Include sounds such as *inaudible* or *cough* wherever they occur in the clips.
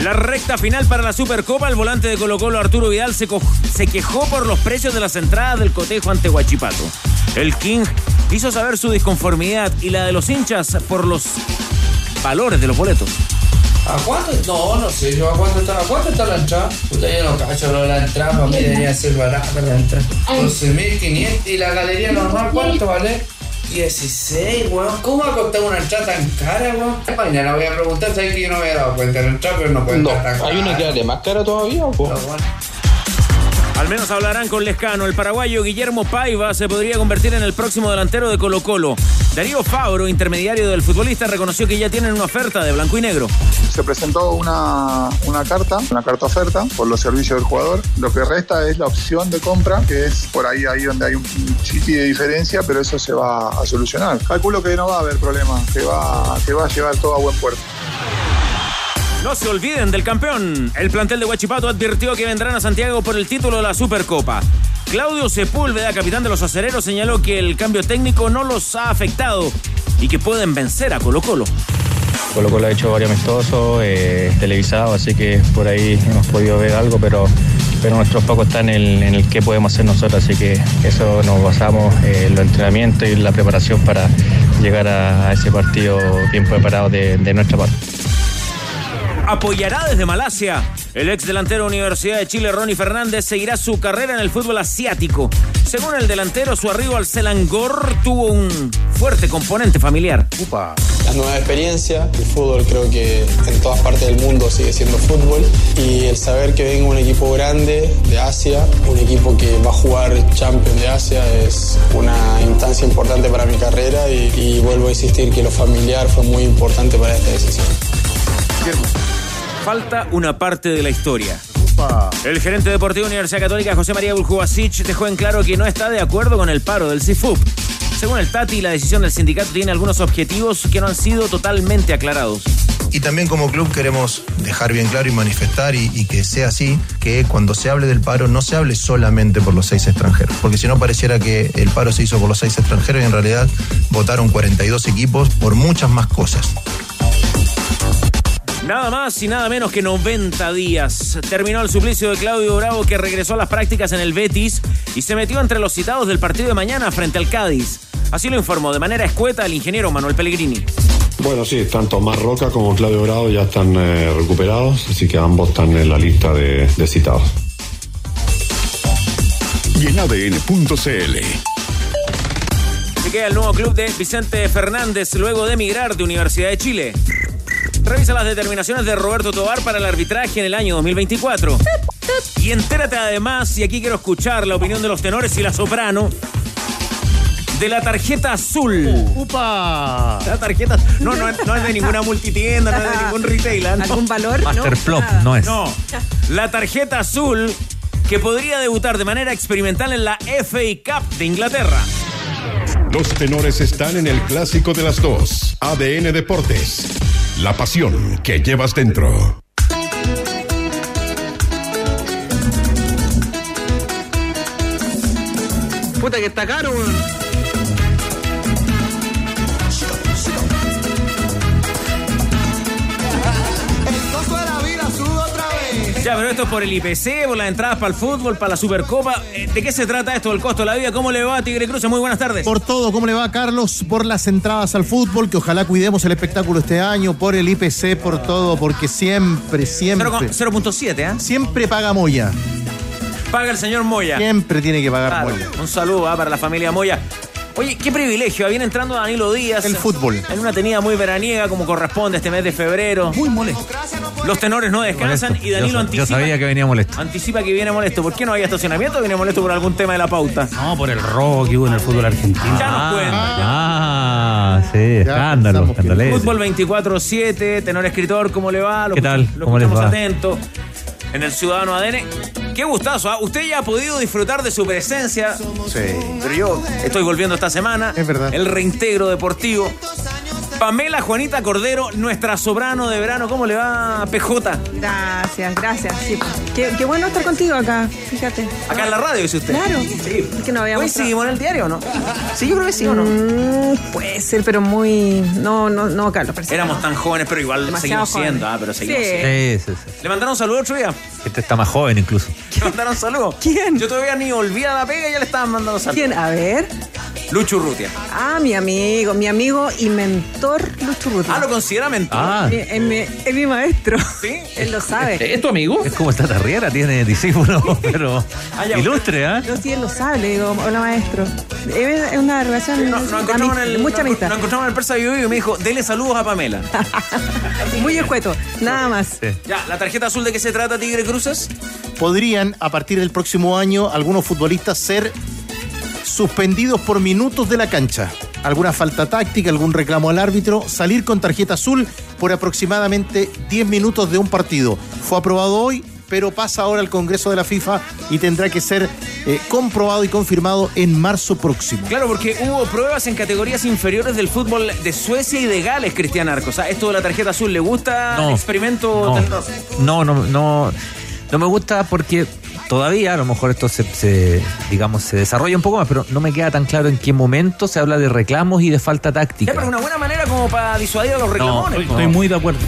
En la recta final para la Supercopa, el volante de Colo Colo Arturo Vidal se, quejó por los precios de las entradas del cotejo ante Huachipato. El King hizo saber su disconformidad y la de los hinchas por los valores de los boletos. ¿A cuánto? No, no sé yo a cuánto está. ¿A cuánto está la entrada? Puta, yo no cacho lo de la entrada, para mí debería ser barata la entrada. 12.500 y la galería normal, ¿cuánto vale? 16, weón. ¿Cómo va a costar una entrada tan cara, weón? Mañana voy a preguntar, sabes que yo no me había dado cuenta de la entrada, pero no puede No, estar tan hay una que cara. vale más cara todavía, ¿o? Pero bueno. Al menos hablarán con Lescano. El paraguayo Guillermo Paiva se podría convertir en el próximo delantero de Colo Colo. Darío Fabro, intermediario del futbolista, reconoció que ya tienen una oferta de blanco y negro. Se presentó una, una carta, una carta oferta por los servicios del jugador. Lo que resta es la opción de compra, que es por ahí, ahí donde hay un chiqui de diferencia, pero eso se va a solucionar. Calculo que no va a haber problema, que va, que va a llevar todo a buen puerto. No se olviden del campeón. El plantel de Huachipato advirtió que vendrán a Santiago por el título de la Supercopa. Claudio Sepúlveda, capitán de los acereros, señaló que el cambio técnico no los ha afectado y que pueden vencer a Colo Colo. Colo Colo ha hecho varios amistosos, eh, televisados, así que por ahí hemos podido ver algo, pero, pero nuestro foco está en el, en qué podemos hacer nosotros, así que eso nos basamos eh, en los entrenamientos y la preparación para llegar a, a ese partido bien preparado de, de nuestra parte. Apoyará desde Malasia. El ex delantero Universidad de Chile, Ronnie Fernández, seguirá su carrera en el fútbol asiático. Según el delantero, su arribo al Selangor tuvo un fuerte componente familiar. Las nuevas experiencias, el fútbol creo que en todas partes del mundo sigue siendo fútbol y el saber que venga un equipo grande de Asia, un equipo que va a jugar Champions de Asia es una instancia importante para mi carrera y, y vuelvo a insistir que lo familiar fue muy importante para esta decisión. Falta una parte de la historia. El gerente deportivo de Universidad Católica, José María Buljubasic, dejó en claro que no está de acuerdo con el paro del CIFUP. Según el Tati, la decisión del sindicato tiene algunos objetivos que no han sido totalmente aclarados. Y también como club queremos dejar bien claro y manifestar y, y que sea así, que cuando se hable del paro no se hable solamente por los seis extranjeros, porque si no pareciera que el paro se hizo por los seis extranjeros y en realidad votaron 42 equipos por muchas más cosas. Nada más y nada menos que 90 días. Terminó el suplicio de Claudio Bravo que regresó a las prácticas en el Betis y se metió entre los citados del partido de mañana frente al Cádiz. Así lo informó de manera escueta el ingeniero Manuel Pellegrini. Bueno, sí, tanto Mar Roca como Claudio Bravo ya están eh, recuperados, así que ambos están en la lista de, de citados. Y en ADN.cl. Se queda el nuevo club de Vicente Fernández luego de emigrar de Universidad de Chile. Revisa las determinaciones de Roberto Tobar para el arbitraje en el año 2024. Y entérate además, y aquí quiero escuchar la opinión de los tenores y la soprano, de la tarjeta azul. ¡Upa! La tarjeta. No, no, no es de ninguna multitienda, no es de ningún retailer. no. ¿Algún valor? Master no, no es. No, la tarjeta azul que podría debutar de manera experimental en la FA Cup de Inglaterra. Los tenores están en el clásico de las dos. ADN Deportes. La pasión que llevas dentro. Puta que está caro, Ya, pero esto es por el IPC, por las entradas para el fútbol, para la Supercopa. Eh, ¿De qué se trata esto del costo de la vida? ¿Cómo le va a Tigre Cruz? Muy buenas tardes. Por todo, ¿cómo le va Carlos? Por las entradas al fútbol, que ojalá cuidemos el espectáculo este año, por el IPC, por todo, porque siempre, siempre, 0,7, ¿ah? siempre paga Moya. Paga el señor Moya. Siempre tiene que pagar Claro, Moya. un saludo ah, para la familia Moya. Oye, qué privilegio. Viene entrando Danilo Díaz. El fútbol. En una tenida muy veraniega, como corresponde este mes de febrero. Muy molesto. Los tenores no descansan Molesto. y Danilo yo, anticipa. yo sabía que venía molesto. Anticipa que viene molesto. ¿Por qué no había estacionamiento o viene molesto por algún tema de la pauta? No, por el robo que hubo en el fútbol argentino. Ya nos cuenta. Ah, sí, escándalo, escandalero. Fútbol 24-7, tenor escritor, ¿cómo le va? Lo ¿Qué tal? Lo ¿Cómo les va? atento. En el Ciudadano ADN. Qué gustazo, ¿ah? Usted ya ha podido disfrutar de su presencia. Sí. Pero yo estoy volviendo esta semana. Es verdad. El reintegro deportivo. Pamela Juanita Cordero, nuestra sobrano de verano. ¿Cómo le va, PJ? Gracias, gracias. Sí, pues. qué, qué bueno estar contigo acá, fíjate. Acá en la radio, dice usted. Claro. Sí. Es que no habíamos Hoy seguimos en el diario, o ¿no? Sí, yo creo que sí o no. Mm, puede ser, pero muy. No, no, no, Carlos. Éramos no. tan jóvenes, pero igual Demasiado seguimos siendo. Ah, pero seguimos Sí. siendo. Sí, sí, sí. ¿Le mandaron saludos otro día? Este está más joven incluso. *laughs* ¿Le mandaron saludos? ¿Quién? Yo todavía ni olvida la pega y ya le estaban mandando saludos. ¿Quién? A ver. Lucho Urrutia. Ah, mi amigo, mi amigo y mentor Lucho Urrutia. Ah, lo considera mentor. Ah, Mi- es, mi, es mi maestro. ¿Sí? *laughs* Él lo sabe. ¿Es tu amigo? es como esta tarriera, tiene discípulos, *laughs* *laughs* pero Ah, ya. ilustre, ¿ah? Yo sí, él lo sabe, le digo, hola maestro. Es es una relación Nos, nos en el, mucha nos- amistad. nos encontramos en el Persa Vivo y me dijo, dele saludos a Pamela. Muy escueto, nada más. Sí. ya, ¿la tarjeta azul de qué se trata, Tigre Cruces? Podrían, a partir del próximo año, algunos futbolistas ser suspendidos por minutos de la cancha. Alguna falta táctica, algún reclamo al árbitro, salir con tarjeta azul por aproximadamente 10 minutos de un partido. Fue aprobado hoy, pero pasa ahora al Congreso de la FIFA y tendrá que ser eh, comprobado y confirmado en marzo próximo. Claro, porque hubo pruebas en categorías inferiores del fútbol de Suecia y de Gales, Cristian Arcos. O sea, esto de la tarjeta azul, ¿le gusta No. el experimento? No, no, no, no, no me gusta porque todavía, a lo mejor esto se, se, digamos, se desarrolla un poco más, pero no me queda tan claro en qué momento se habla de reclamos y de falta táctica. pero una buena manera como para disuadir a los reclamones. Estoy muy de acuerdo.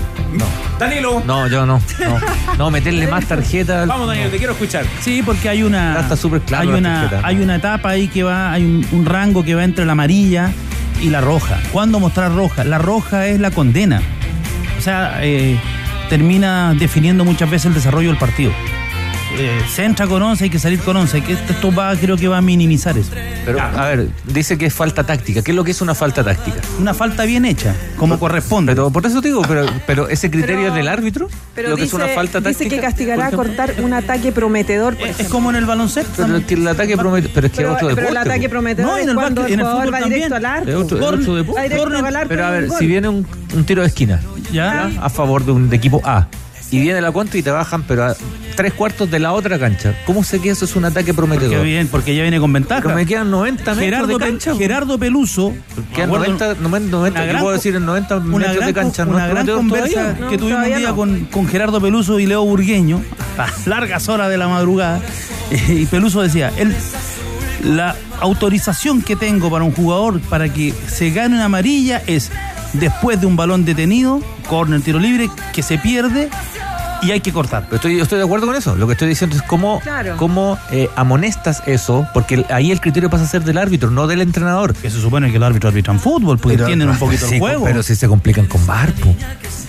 Danilo, No, yo no, no, no, meterle más tarjetas. vamos Danilo, te quiero escuchar. Sí, porque hay una. Está súper claro Hay una, tarjeta. hay una etapa ahí que va, hay un, un rango que va entre la amarilla y la roja. ¿Cuándo mostrar roja? La roja es la condena. O sea, eh, termina definiendo muchas veces el desarrollo del partido. Eh, se entra con 11, hay que salir con 11. Que esto va, creo que va a minimizar eso. Pero, a ver, dice que es falta táctica. ¿Qué es lo que es una falta táctica? Una falta bien hecha, como corresponde. Pero por eso te digo, pero, pero ese criterio Pero- es del árbitro. Pero lo que dice, es una falta táctica. dice que castigará ejemplo. cortar un ataque prometedor, por es, es como en el baloncesto. Pero es que el ataque promete, pero es que otro pero deporte. el ataque prometedor No, en el cuando el en el jugador fútbol va directo al también. arco. Es otro, Corner, otro deporte. Va directo al arco Pero a ver, gol. si viene un, un tiro de esquina ¿Ya? a favor de un de equipo A y viene la contra y te bajan, pero a tres cuartos de la otra cancha, ¿cómo sé que eso es un ataque prometedor? Qué bien, porque ya viene con ventaja. Pero me quedan 90 metros Gerardo, de Pe- cancha. Gerardo Peluso. Quedan me acuerdo- 90, 90, 90 una ¿qué gran puedo decir en 90 una metros gran, de cancha. ¿No una es gran conversa todavía? No, que tuvimos un día no. con, con Gerardo Peluso y Leo Burgueño a largas horas de la madrugada. *laughs* Y Peluso decía, él, la autorización que tengo para un jugador para que se gane una amarilla es después de un balón detenido, corner, tiro libre, que se pierde y hay que cortar. Pero estoy, yo estoy de acuerdo con eso. Lo que estoy diciendo es cómo, Claro. cómo eh, amonestas eso, porque ahí el criterio pasa a ser del árbitro, no del entrenador. Que se supone que los árbitros arbitran fútbol, porque Pero- entienden un poquito sí, el juego. Pero si se complican con VAR, po.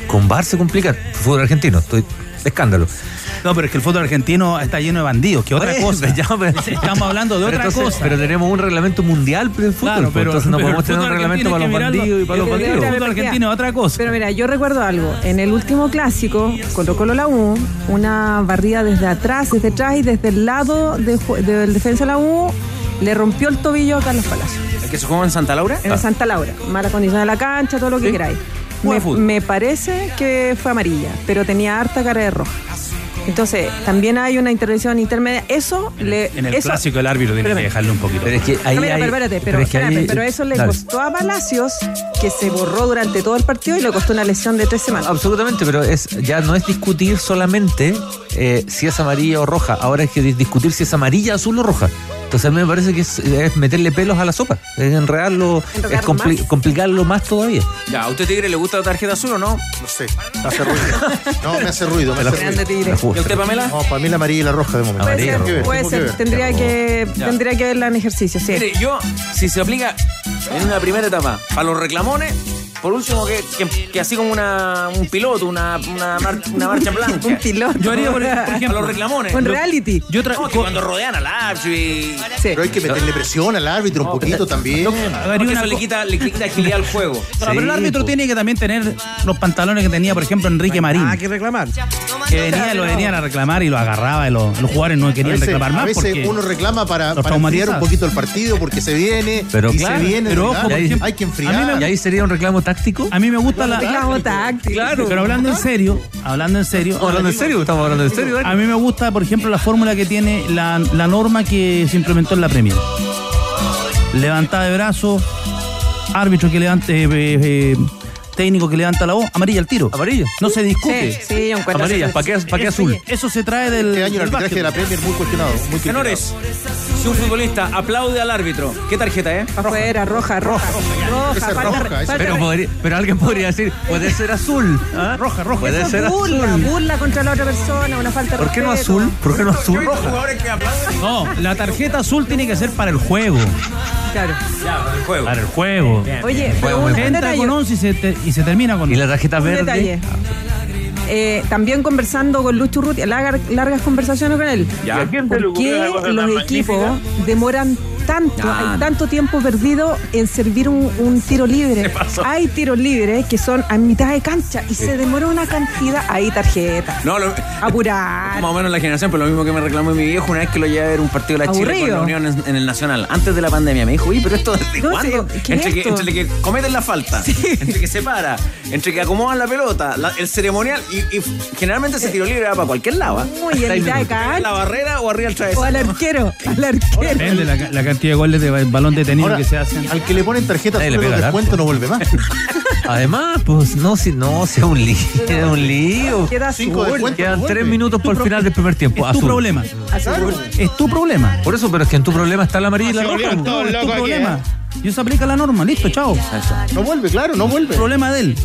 con VAR se complican. Fútbol argentino, estoy escándalo. No, pero es que el fútbol argentino está lleno de bandidos, que otra cosa. ya, pero- Estamos hablando de otra entonces- cosa. Pero tenemos un reglamento mundial para el fútbol, Claro, pues, pero- entonces no pero podemos tener un reglamento para los bandidos y para los bandidos. El fútbol argentino es otra cosa. Pero mira, yo recuerdo algo. En el último clásico, Colo Colo la U, una barrida desde atrás, desde atrás y desde el lado de ju- del defensa de la U, le rompió el tobillo a Carlos Palacio. ¿El que se jugó en Santa Laura? En el Santa Laura. Mala condición de la cancha, todo lo que Sí. queráis. Me, parece que fue amarilla, pero tenía harta cara de roja. Entonces, también hay una intervención intermedia. Eso le. En el eso- clásico el árbitro tiene que dejarle un poquito. Pero es que ahí No, mira, hay- pero espérate, pero, es que espérame, ahí- pero eso le Dale. costó a Palacios que se borró durante todo el partido y le costó una lesión de tres semanas. Absolutamente, pero es ya no es discutir solamente eh, si es amarilla o roja, ahora es que dis- discutir si es amarilla, azul o roja. Entonces a mí me parece que es, es meterle pelos a la sopa, es enredarlo, es compli- más. complicarlo más todavía. Ya, ¿a usted Tigre le gusta la tarjeta azul o no? No sé, hace ruido. No, me hace ruido, me *laughs* hace ruido. Tigre. ¿Y usted, Pamela? No, para mí la amarilla y la roja de momento. Puede amarilla, ser, roja. Tengo puede que ser. ver. Tendría que, Ya. tendría que verla en ejercicio, sí. Mire, yo, si se aplica en una primera etapa para los reclamones, por último, que, que- que así como una, un piloto, una, una, mar- una marcha blanca. *laughs* Un piloto. Yo haría, por, *laughs* por A ejemplo, los reclamones. Un reality. yo No, que cuando rodean al árbitro y... Pero hay que meterle presión al árbitro un poquito también. Porque eso le quita, le quita agilidad al juego. *laughs* Pero el árbitro po. tiene que también tener los pantalones que tenía, por ejemplo, Enrique Marín. Ah, que reclamar. Que venía, lo venían a reclamar y lo agarraba y los, los jugadores no A querían veces, reclamar a más veces porque uno reclama para, para enfriar un poquito el partido porque se viene Pero y claro, se viene. pero ojo, hay que a enfriar. mí ¿Y ahí sería un reclamo táctico? a mí me gusta la... Reclamo táctico. Claro. Pero hablando en serio, hablando en serio... Hablando en serio, estamos hablando en serio. A mí me gusta, por ejemplo, la fórmula que tiene la, la norma que se implementó en la Premier. Levantada de brazo, árbitro que levante, eh, eh, técnico que levanta la voz, amarilla al tiro. Amarillo. No se discute. Sí, sí, Amarilla, eso- ¿para qué, pa' qué azul? Eso se trae del. Este año el del arbitraje de la. Premier muy cuestionado. Muy criticado. Si un futbolista aplaude al árbitro, ¿qué tarjeta es? Pa' afuera, roja, roja. Roja, roja, falta- Pero, podría- pero alguien podría decir, puede ser azul. ¿ah? Roja, roja. Puede Eso ser es burla, azul. burla contra la otra persona, una falta de ¿Por qué no azul? ¿Por qué no azul? Roja. No, la tarjeta azul tiene que ser para el juego. Claro. El juego. Para el juego. Oye, pero un, un Entra detalle. con 11 y se, te- y se termina con Y la tarjeta Un verde. detalle. Eh, también conversando con Lucho Ruti, largas, largas conversaciones con él. Ya. ¿Por qué los equipos demoran tanto, Ah. hay tanto tiempo perdido en servir un, un tiro libre? Hay tiros libres que son a mitad de cancha y se demora una cantidad. Hay tarjeta. No, lo, Apurar. más o menos la generación, pero lo mismo que me reclamó mi viejo una vez que lo llevé a ver un partido de la Chile con la Unión en, en el Nacional, antes de la pandemia. Me dijo, uy, pero esto desde No, cuándo? sí, ¿qué entre, es que, esto? entre que cometen la falta, entre que se para, entre que acomodan la pelota, la- el ceremonial, y, y generalmente ese tiro libre va para cualquier lado. ¿ah? Muy en mitad de En la cancha. barrera o arriba del O travesaño. al arquero. Al arquero. Depende la, la cantidad de goles de balón detenido Ahora, que se hacen. al que le ponen tarjeta le azul pega los descuentos no vuelve más. *laughs* Además, pues no, si no, sea un lío. Un lío. Queda Cinco azul. Quedan tres minutos por el final del primer tiempo. Es tu Azul. problema. Azul. Es tu problema. Por eso, pero es que en tu problema está la amarilla y la roja. pues. No, es tu problema. Y eso aplica la norma. Listo, chao. No vuelve, claro, no vuelve. Problema de él.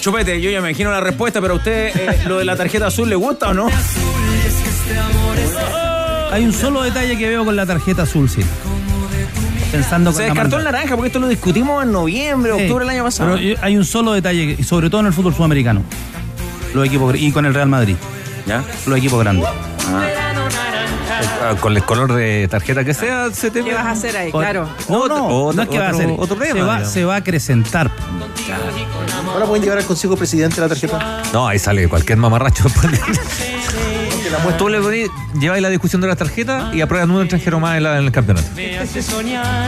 Chupete, yo ya me imagino la respuesta, pero a usted eh, lo de la tarjeta azul le gusta o no? Hay un solo detalle que veo con la tarjeta azul, sí. Pensando con Se la descartó el naranja porque esto lo discutimos en noviembre, Sí. octubre del año pasado. Pero yo- hay un solo detalle, sobre todo en el fútbol sudamericano. Los equipos y con el Real Madrid. ¿Ya? Los equipos grandes. Ah, Con el color de tarjeta que sea, se te ¿Qué vas a hacer ahí? Claro. No, no, Otro- no es que va a otro- hacer. otro se, tema, va, se va a acrecentar. Ahora pueden llevar al Consejo Presidente la tarjeta. No, ahí sale cualquier mamarracho. *laughs* *laughs* Tú le ponís, lleváis la discusión de la tarjeta y aprueban un extranjero más en, la- en el campeonato.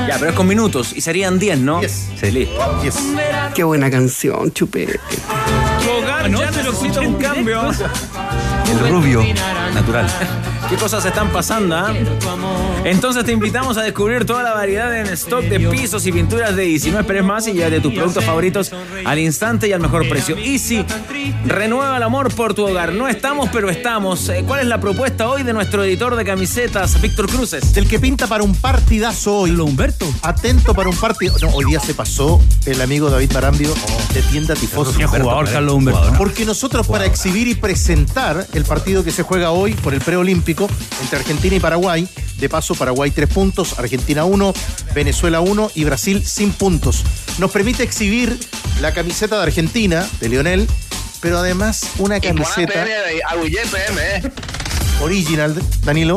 Ya, pero es con minutos y serían 10, ¿no? Yes. Sí, listo. Yes. Qué buena canción, chupe. Hogar, ya necesita un cambio. El rubio, natural. *laughs* ¿Qué cosas están pasando? ah? Entonces te invitamos a descubrir toda la variedad en stock de pisos y pinturas de Easy. No esperes más y llévate tus productos favoritos al instante y al mejor precio. Easy, renueva el amor por tu hogar. No estamos, pero estamos. Eh, ¿Cuál es la propuesta hoy de nuestro editor de camisetas, Víctor Cruces? Del que pinta para un partidazo hoy. Lo Humberto. Atento para un partido. No, hoy día se pasó el amigo David Marambio de tienda Tifosi. Qué jugador, Carlos Humberto. Porque nosotros para exhibir y presentar el partido que se juega hoy por el preolímpico entre Argentina y Paraguay, de paso Paraguay tres puntos, Argentina uno, Venezuela uno y Brasil sin puntos. Nos permite exhibir la camiseta de Argentina, de Lionel, pero además una camiseta original, Danilo,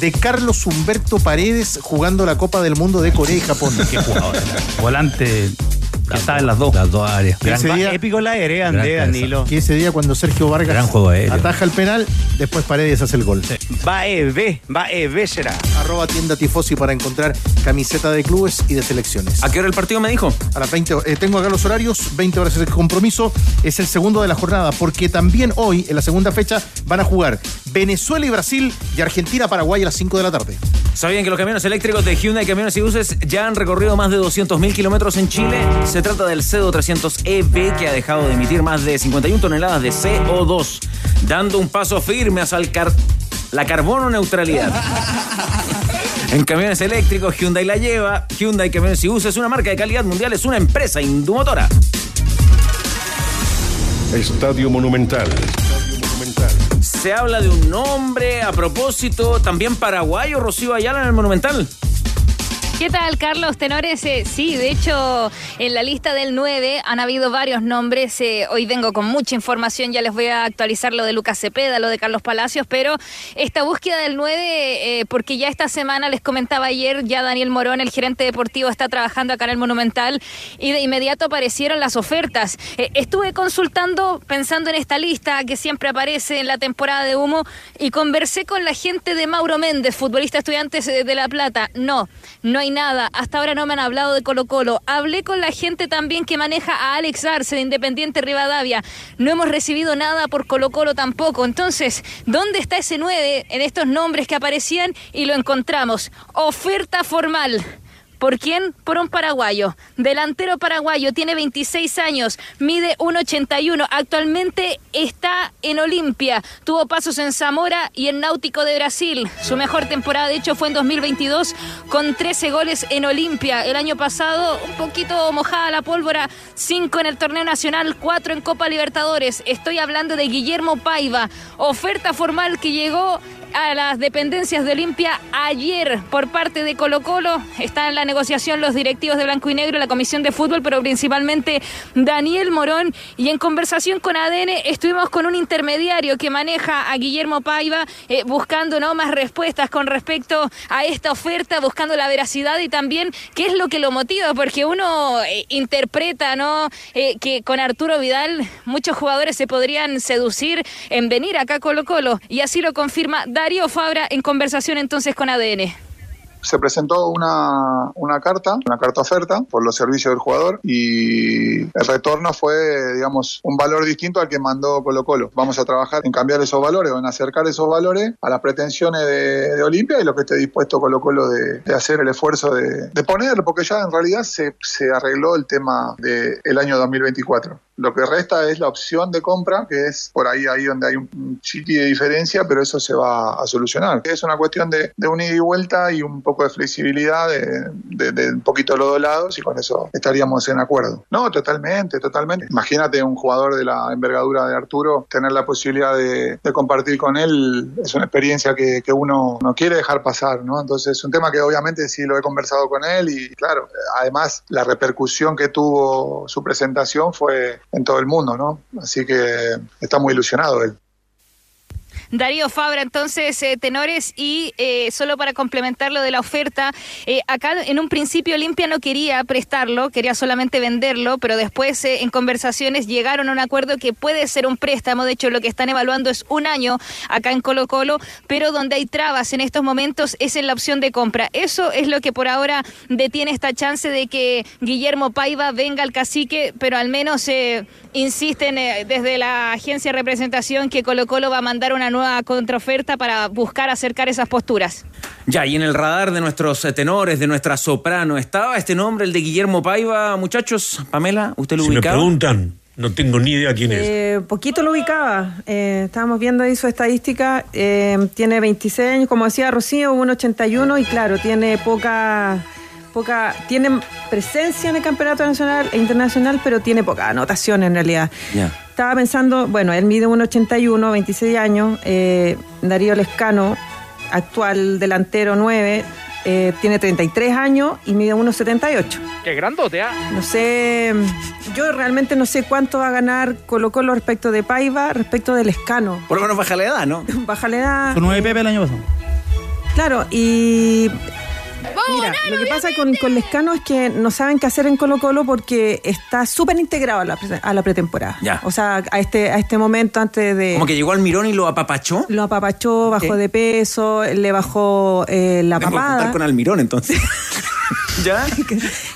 de Carlos Humberto Paredes jugando la Copa del Mundo de Corea y Japón. Qué jugador. Volante que está en las dos. Las dos áreas. Ese día- Épico la Gran André. Danilo. que ese día cuando Sergio Vargas Gran juego aéreo. ataja el penal, después Paredes hace el gol. Va EB, va EB será. Arroba tienda Tifosi para encontrar camiseta de clubes y de selecciones. ¿A qué hora el partido me dijo? A las 20 eh, tengo acá los horarios, 20 horas es el compromiso, es el segundo de la jornada, porque también hoy, en la segunda fecha, van a jugar Venezuela y Brasil y Argentina-Paraguay a las 5 de la tarde. ¿Sabían que los camiones eléctricos de Hyundai Camiones y Buses ya han recorrido más de 200.000 kilómetros en Chile? Se trata del CEDO 300EB que ha dejado de emitir más de 51 toneladas de CO2, dando un paso firme hacia el car- la carbono neutralidad. *laughs* En camiones eléctricos, Hyundai la lleva. Hyundai Camiones y Buses es una marca de calidad mundial, es una empresa indumotora. Estadio Monumental. Estadio Monumental. Se habla de un nombre a propósito, también paraguayo, Rocío Ayala en el Monumental. ¿Qué tal, Carlos Tenores? Eh, sí, de hecho, en la lista del 9 han habido varios nombres. Eh, hoy vengo con mucha información, ya les voy a actualizar lo de Lucas Cepeda, lo de Carlos Palacios, pero esta búsqueda del 9, eh, porque ya esta semana les comentaba ayer, ya Daniel Morón, el gerente deportivo, está trabajando acá en el Monumental y de inmediato aparecieron las ofertas. estuve consultando, pensando en esta lista que siempre aparece en la temporada de humo y conversé con la gente de Mauro Méndez, futbolista estudiantes de La Plata. No, no hay nada. Hasta ahora no me han hablado de Colo Colo. Hablé con la gente también que maneja a Alex Arce de Independiente Rivadavia. No hemos recibido nada por Colo Colo tampoco. Entonces, ¿dónde está ese 9 en estos nombres que aparecían? Y lo encontramos. Oferta formal. ¿Por quién? Por un paraguayo. Delantero paraguayo, tiene 26 años, mide 1,81. Actualmente está en Olimpia. Tuvo pasos en Zamora y en Náutico de Brasil. Su mejor temporada, de hecho, fue en 2022 con 13 goles en Olimpia. El año pasado, un poquito mojada la pólvora, 5 en el torneo nacional, 4 en Copa Libertadores. Estoy hablando de Guillermo Paiva. Oferta formal que llegó a las dependencias de Olimpia ayer por parte de Colo Colo. Está en la negociación los directivos de Blanco y Negro, la Comisión de Fútbol, pero principalmente Daniel Morón. Y en conversación con ADN estuvimos con un intermediario que maneja a Guillermo Paiva, eh, buscando ¿no? más respuestas con respecto a esta oferta, buscando la veracidad y también qué es lo que lo motiva, porque uno eh, interpreta ¿no? Eh, que con Arturo Vidal muchos jugadores se podrían seducir en venir acá a Colo Colo. Y así lo confirma Darío Fabra en conversación entonces con ADN se presentó una, una, carta, una carta oferta por los servicios del jugador y el retorno fue, digamos, un valor distinto al que mandó Colo Colo. Vamos a trabajar en cambiar esos valores o en acercar esos valores a las pretensiones de, Olimpia y lo que esté dispuesto Colo Colo de, hacer el esfuerzo de, de, poner, porque ya en realidad se, se arregló el tema del año 2024. Lo que resta es la opción de compra, que es por ahí, ahí donde hay un chiqui de diferencia, pero eso se va a solucionar. Es una cuestión de, de un ida y vuelta y un poco de flexibilidad de, un poquito de los dos lados y con eso estaríamos en acuerdo. No, totalmente, totalmente. Imagínate un jugador de la envergadura de Arturo, tener la posibilidad de, compartir con él es una experiencia que, uno no quiere dejar pasar, ¿no? Entonces es un tema que obviamente sí lo he conversado con él y claro, además la repercusión que tuvo su presentación fue en todo el mundo, ¿no? Así que está muy ilusionado él. Darío Fabra, entonces, eh, tenores, y eh, solo para complementar lo de la oferta, eh, acá en un principio Olimpia no quería prestarlo, quería solamente venderlo, pero después en conversaciones llegaron a un acuerdo que puede ser un préstamo, de hecho lo que están evaluando es un año acá en Colo Colo, pero donde hay trabas en estos momentos es en la opción de compra. Eso es lo que por ahora detiene esta chance de que Guillermo Paiva venga al cacique, pero al menos insisten desde la agencia de representación que Colo Colo va a mandar una nueva contraoferta para buscar acercar esas posturas. Ya, y en el radar de nuestros tenores, de nuestra soprano, ¿estaba este nombre, el de Guillermo Paiva, muchachos? Pamela, ¿usted lo si ubicaba? me preguntan, no tengo ni idea quién es. Eh, poquito lo ubicaba. Eh, estábamos viendo ahí su estadística. Eh, tiene 26 años, como decía Rocío, 1,81 y claro, tiene poca poca, tiene presencia en el campeonato nacional e internacional, pero tiene poca anotación en realidad. Estaba pensando, bueno, él mide 1,81, 26 años, eh, Darío Lescano, actual delantero 9, eh, tiene 33 años y mide 1,78. Qué grandote, ¿ah? No sé, yo realmente no sé cuánto va a ganar Colo Colo respecto de Paiva, respecto del Lescano. Por lo menos baja la edad, ¿no? *laughs* baja la edad. Con 9 Pepe el año pasado. Claro, y Mira, lo que pasa con, con, Lescano es que no saben qué hacer en Colo Colo porque está súper integrado a la, a la pretemporada. O sea, a este, a este momento antes de... Como que llegó al Mirón y lo apapachó. Lo apapachó, bajó de peso, le bajó eh, la papada. con Almirón entonces. *laughs* *laughs* ¿Ya?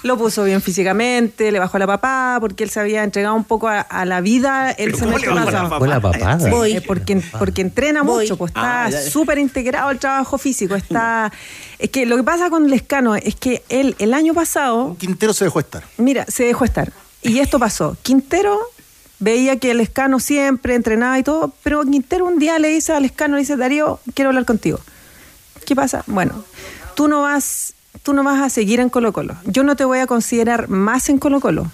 lo puso bien físicamente, le bajó la papada porque él se había entregado un poco a, la vida el semestre pasado. la papada? Eh, porque, porque entrena mucho, pues está ah, súper integrado al trabajo físico. Está. *laughs* Es que lo que pasa con Lescano es que él el año pasado. Quintero se dejó estar. Mira, se dejó estar. Y esto pasó. Quintero veía que el escano siempre entrenaba y todo, pero Quintero un día le dice al escano, le dice, Darío, quiero hablar contigo. ¿Qué pasa? Bueno, tú no vas tú no vas a seguir en Colo Colo. Yo no te voy a considerar más en Colo Colo.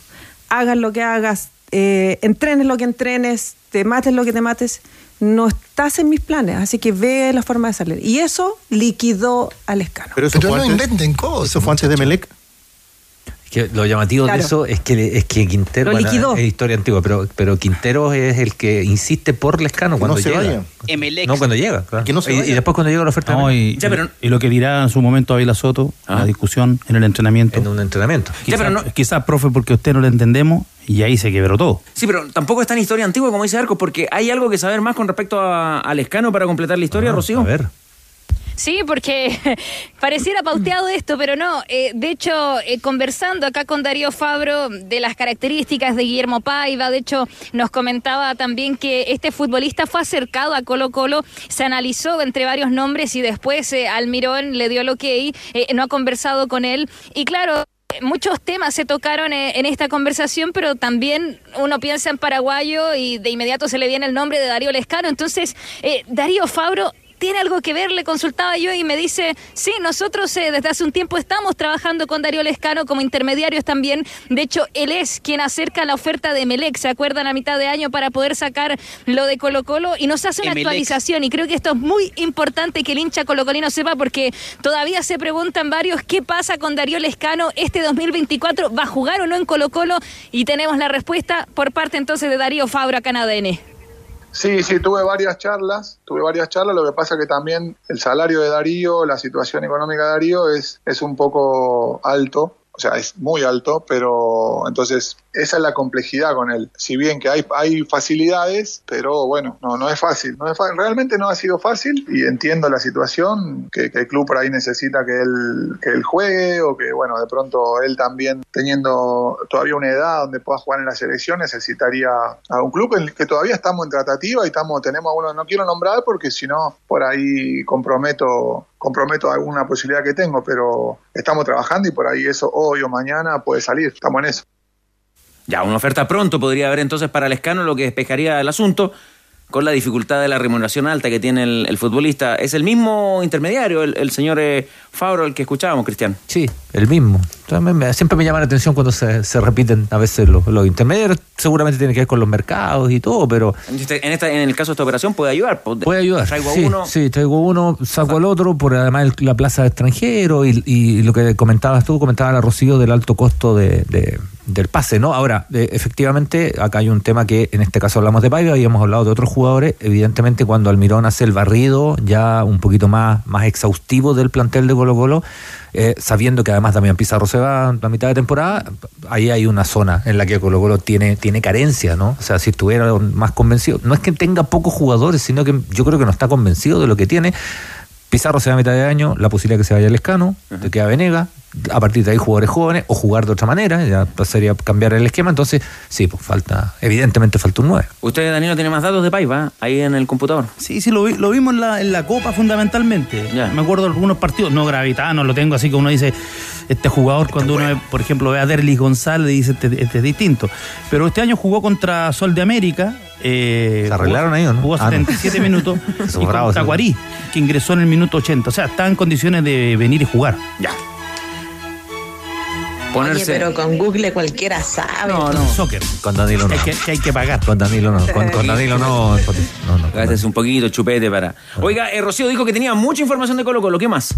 Hagas lo que hagas, eh, entrenes lo que entrenes, te mates lo que te mates, no estás en mis planes, así que ve la forma de salir. Y eso liquidó al escano. Pero, eso fue antes- Eso fue antes de Melec. Que lo llamativo Claro. de eso es que, es que Quintero Lo bueno, liquidó. es historia antigua, pero, pero Quintero es el que insiste por Lescano cuando no se llega. vaya. Emelec. No, cuando llega. claro. Que no se y, vaya. y después cuando llega la oferta No, y, Ya, pero- y lo que dirá en su momento Avila Soto, la discusión en el entrenamiento. en un entrenamiento. Ya, pero no- Quizás, profe, porque usted no lo entendemos y ahí se quebró todo. Sí, pero tampoco es tan historia antigua como dice Arcos, porque hay algo que saber más con respecto a, al escano para completar la historia, Rocío. A ver. Sí, porque *laughs* pareciera pauteado esto, pero no. Eh, de hecho, eh, conversando acá con Darío Fabro de las características de Guillermo Paiva, de hecho, nos comentaba también que este futbolista fue acercado a Colo Colo, se analizó entre varios nombres y después eh, Almirón le dio el ok, eh, no ha conversado con él. Y claro. Muchos temas se tocaron eh, en esta conversación, pero también uno piensa en paraguayo y de inmediato se le viene el nombre de Darío Lescano. Entonces, eh, Darío Fabro ¿Tiene algo que ver? Le consultaba yo y me dice, sí, nosotros eh, desde hace un tiempo estamos trabajando con Darío Lescano como intermediarios también. De hecho, él es quien acerca la oferta de Melec, ¿se acuerdan? A mitad de año para poder sacar lo de Colo Colo y nos hace una Emelec. actualización. Y creo que esto es muy importante que el hincha colocolino sepa porque todavía se preguntan varios qué pasa con Darío Lescano este 2024. ¿Va a jugar o no en Colo Colo? Y tenemos la respuesta por parte entonces de Darío Fabra, ADN. Sí, sí, tuve varias charlas, tuve varias charlas, lo que pasa que también el salario de Darío, la situación económica de Darío es, es un poco alto, o sea, es muy alto, pero entonces esa es la complejidad con él. Si bien que hay, facilidades, pero bueno, no, no es fácil, no es realmente no ha sido fácil y entiendo la situación, que, que el club por ahí necesita que él, que él juegue o que bueno, de pronto él también teniendo todavía una edad donde pueda jugar en la selección necesitaría a un club en el que todavía estamos en tratativa y estamos, tenemos a uno, no quiero nombrar porque si no por ahí comprometo comprometo alguna posibilidad que tengo, pero estamos trabajando y por ahí eso hoy o mañana puede salir, estamos en eso. Ya, una oferta pronto podría haber entonces para el escano, lo que despejaría el asunto con la dificultad de la remuneración alta que tiene el, el futbolista. Es el mismo intermediario, el, el señor eh, Fabro, el que escuchábamos, Cristian. Sí, el mismo. Me- siempre me llama la atención cuando se, se repiten a veces los, los intermediarios. Seguramente tiene que ver con los mercados y todo, pero En, este- esta, en el caso de esta operación puede ayudar. puede ayudar. Traigo a sí, uno. sí, traigo uno, saco al otro, por además el- la plaza de extranjero y, y lo que comentabas tú, comentaba la Rocío del alto costo de, de- del pase, ¿no? Ahora, eh, efectivamente, acá hay un tema que en este caso hablamos de Paiva y hemos hablado de otros jugadores. Evidentemente, cuando Almirón hace el barrido ya un poquito más, más exhaustivo del plantel de Colo Colo, eh, sabiendo que además Damián Pizarro se va a mitad de temporada, ahí hay una zona en la que Colo Colo tiene, tiene carencia, ¿no? O sea, si estuviera más convencido, no es que tenga pocos jugadores, sino que yo creo que no está convencido de lo que tiene. Pizarro se va a mitad de año, la posibilidad que se vaya el escano, te queda Venega, a partir de ahí jugadores jóvenes o jugar de otra manera, ya sería cambiar el esquema, entonces sí, pues falta, evidentemente falta un 9. Usted, Danilo, tiene más datos de Paiva ahí en el computador. Sí, sí, lo, vi- lo vimos en la, en la Copa fundamentalmente. Ya. Me acuerdo de algunos partidos, no gravitanos, lo tengo así que uno dice, este jugador cuando uno, por ejemplo, ve a Derlis González, dice, este, este es distinto. Pero este año jugó contra Sol de América. eh, ¿Se arreglaron jugó- ahí o no? Jugó Ah, no. 77 *laughs* minutos. Esos y bravos, con sí. Tacuarí, que ingresó en el minuto 80. O sea, está en condiciones de venir y jugar. Ya. Ponerse. pero con Google cualquiera sabe. No, no. Soccer. Con Danilo no. Hay que, que hay que pagar. Con Danilo no. Con, con Danilo no. no, no. Es un poquito chupete para. Oiga, eh, Rocío dijo que tenía mucha información de Colo Colo. ¿Qué más?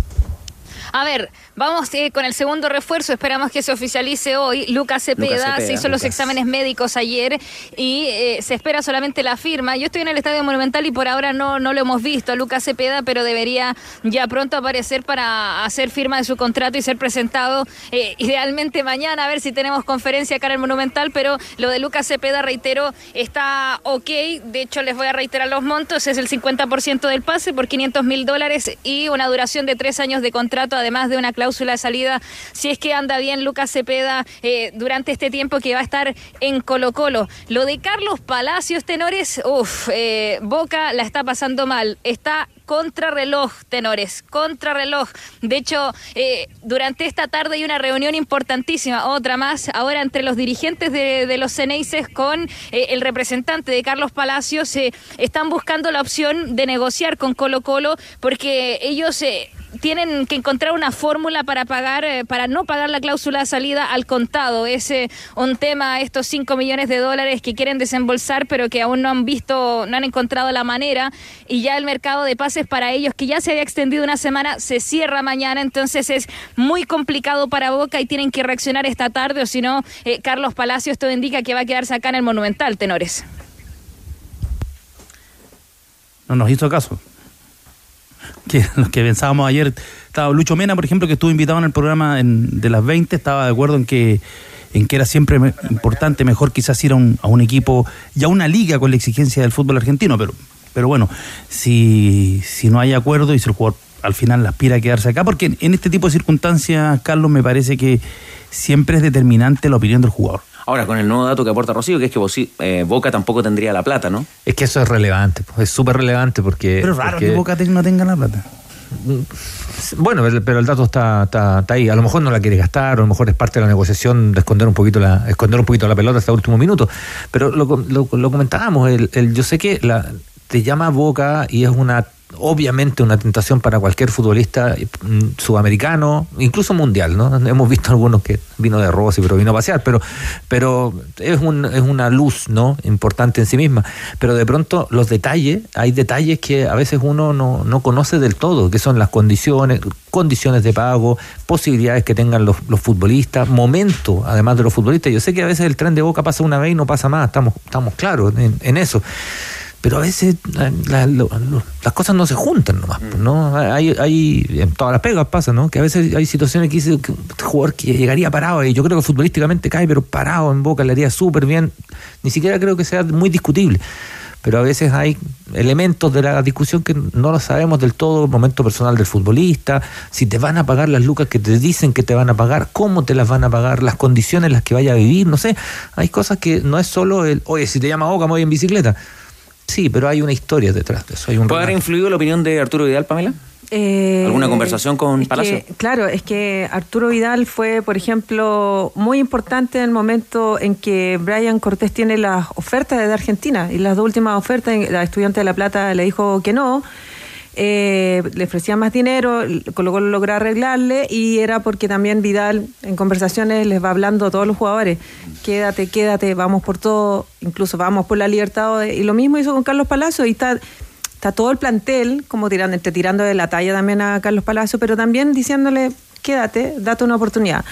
A ver, vamos eh, con el segundo refuerzo. Esperamos que se oficialice hoy. Lucas Cepeda, Lucas Cepeda, se hizo los exámenes médicos ayer y eh, se espera solamente la firma. Yo estoy en el Estadio Monumental y por ahora no, no lo hemos visto a Lucas Cepeda, pero debería ya pronto aparecer para hacer firma de su contrato y ser presentado eh, idealmente mañana. A ver si tenemos conferencia acá en el Monumental, pero lo de Lucas Cepeda, reitero, está ok. De hecho, les voy a reiterar los montos. Es el 50% del pase por 500 mil dólares y una duración de tres años de contrato, además de una cláusula de salida. Si es que anda bien Lucas Cepeda eh, durante este tiempo que va a estar en Colo Colo. Lo de Carlos Palacios, tenores, uff, eh, Boca la está pasando mal. Está contrarreloj, tenores, contrarreloj. De hecho, eh, durante esta tarde hay una reunión importantísima, otra más, ahora entre los dirigentes de, los Ceneices con el representante de Carlos Palacios. eh, están buscando la opción de negociar con Colo Colo porque ellos... tienen que encontrar una fórmula para pagar, eh, para no pagar la cláusula de salida al contado. Es eh, un tema, estos 5 millones de dólares que quieren desembolsar, pero que aún no han visto, no han encontrado la manera. Y ya el mercado de pases para ellos, que ya se había extendido una semana, se cierra mañana. Entonces es muy complicado para Boca y tienen que reaccionar esta tarde, o si no, eh, Carlos Palacios todo indica que va a quedarse acá en el Monumental, tenores. No nos hizo caso. Que *laughs* los que pensábamos ayer, estaba Lucho Mena, por ejemplo, que estuvo invitado en el programa de las 20, estaba de acuerdo en que en que era siempre importante, mejor quizás ir a un, a un equipo y a una liga con la exigencia del fútbol argentino, pero, pero bueno, si, si no hay acuerdo y si el jugador al final aspira a quedarse acá, porque en este tipo de circunstancias, Carlos, me parece que siempre es determinante la opinión del jugador. Ahora, con el nuevo dato que aporta Rocío, que es que eh, Boca tampoco tendría la plata, ¿no? Es que eso es relevante, es súper relevante porque... Pero es raro porque- que Boca no tenga la plata. Bueno, pero pero el dato está, está, está ahí. A lo mejor no la quiere gastar, o a lo mejor es parte de la negociación de esconder un poquito la, esconder un poquito la pelota hasta el último minuto. Pero lo, lo, lo comentábamos, el, el- yo sé que la, te llama Boca y es una obviamente una tentación para cualquier futbolista mm, sudamericano, incluso mundial, ¿no? Hemos visto algunos que vino de Rossi, pero vino a pasear, pero, pero es, un, es una luz, ¿no? Importante en sí misma. Pero de pronto los detalles, hay detalles que a veces uno no, no conoce del todo, que son las condiciones, condiciones de pago, posibilidades que tengan los, los futbolistas, momento, además de los futbolistas. Yo sé que a veces el tren de boca pasa una vez y no pasa más, estamos, estamos claros en, en eso pero a veces las cosas no se juntan nomás, pues, ¿no? Hay, hay, en todas las pegas pasa, ¿no? Que a veces hay situaciones que dice que jugador que llegaría parado, y yo creo que futbolísticamente cae, pero parado en boca le haría súper bien, ni siquiera creo que sea muy discutible. Pero a veces hay elementos de la discusión que no lo sabemos del todo, momento personal del futbolista, si te van a pagar las lucas que te dicen que te van a pagar, cómo te las van a pagar, las condiciones en las que vaya a vivir, no sé, hay cosas que no es solo el, oye, si te llama Boca, me voy en bicicleta. Sí, pero hay una historia detrás de eso. Hay un ¿Puede haber influido la opinión de Arturo Vidal, Pamela? Eh, ¿Alguna conversación con Palacio? que, claro, es que Arturo Vidal fue, por ejemplo, muy importante en el momento en que Brian Cortés tiene las ofertas de Argentina y las dos últimas ofertas, la estudiante de La Plata le dijo que no. Eh, le ofrecía más dinero, Colo Colo logró arreglarle y era porque también Vidal en conversaciones les va hablando a todos los jugadores, quédate, quédate, vamos por todo, incluso vamos por la libertad y lo mismo hizo con Carlos Palacio y está está todo el plantel como tirando, entre tirando de la talla también a Carlos Palacio, pero también diciéndole, quédate, date una oportunidad.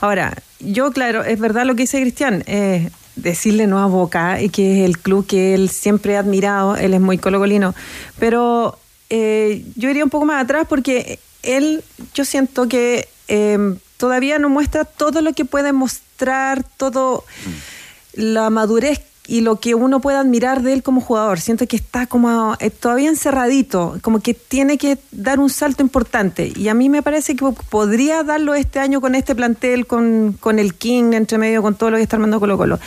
Ahora, yo, claro, es verdad lo que dice Cristian, eh, decirle no a Boca, y que es el club que él siempre ha admirado, él es muy colocolino, pero eh, yo iría un poco más atrás porque él, yo siento que eh, todavía no muestra todo lo que puede mostrar, todo la madurez y lo que uno puede admirar de él como jugador. Siento que está como eh, todavía encerradito, como que tiene que dar un salto importante. Y a mí me parece que podría darlo este año con este plantel, con, con el King entre medio, con todo lo que está armando Colo Colo.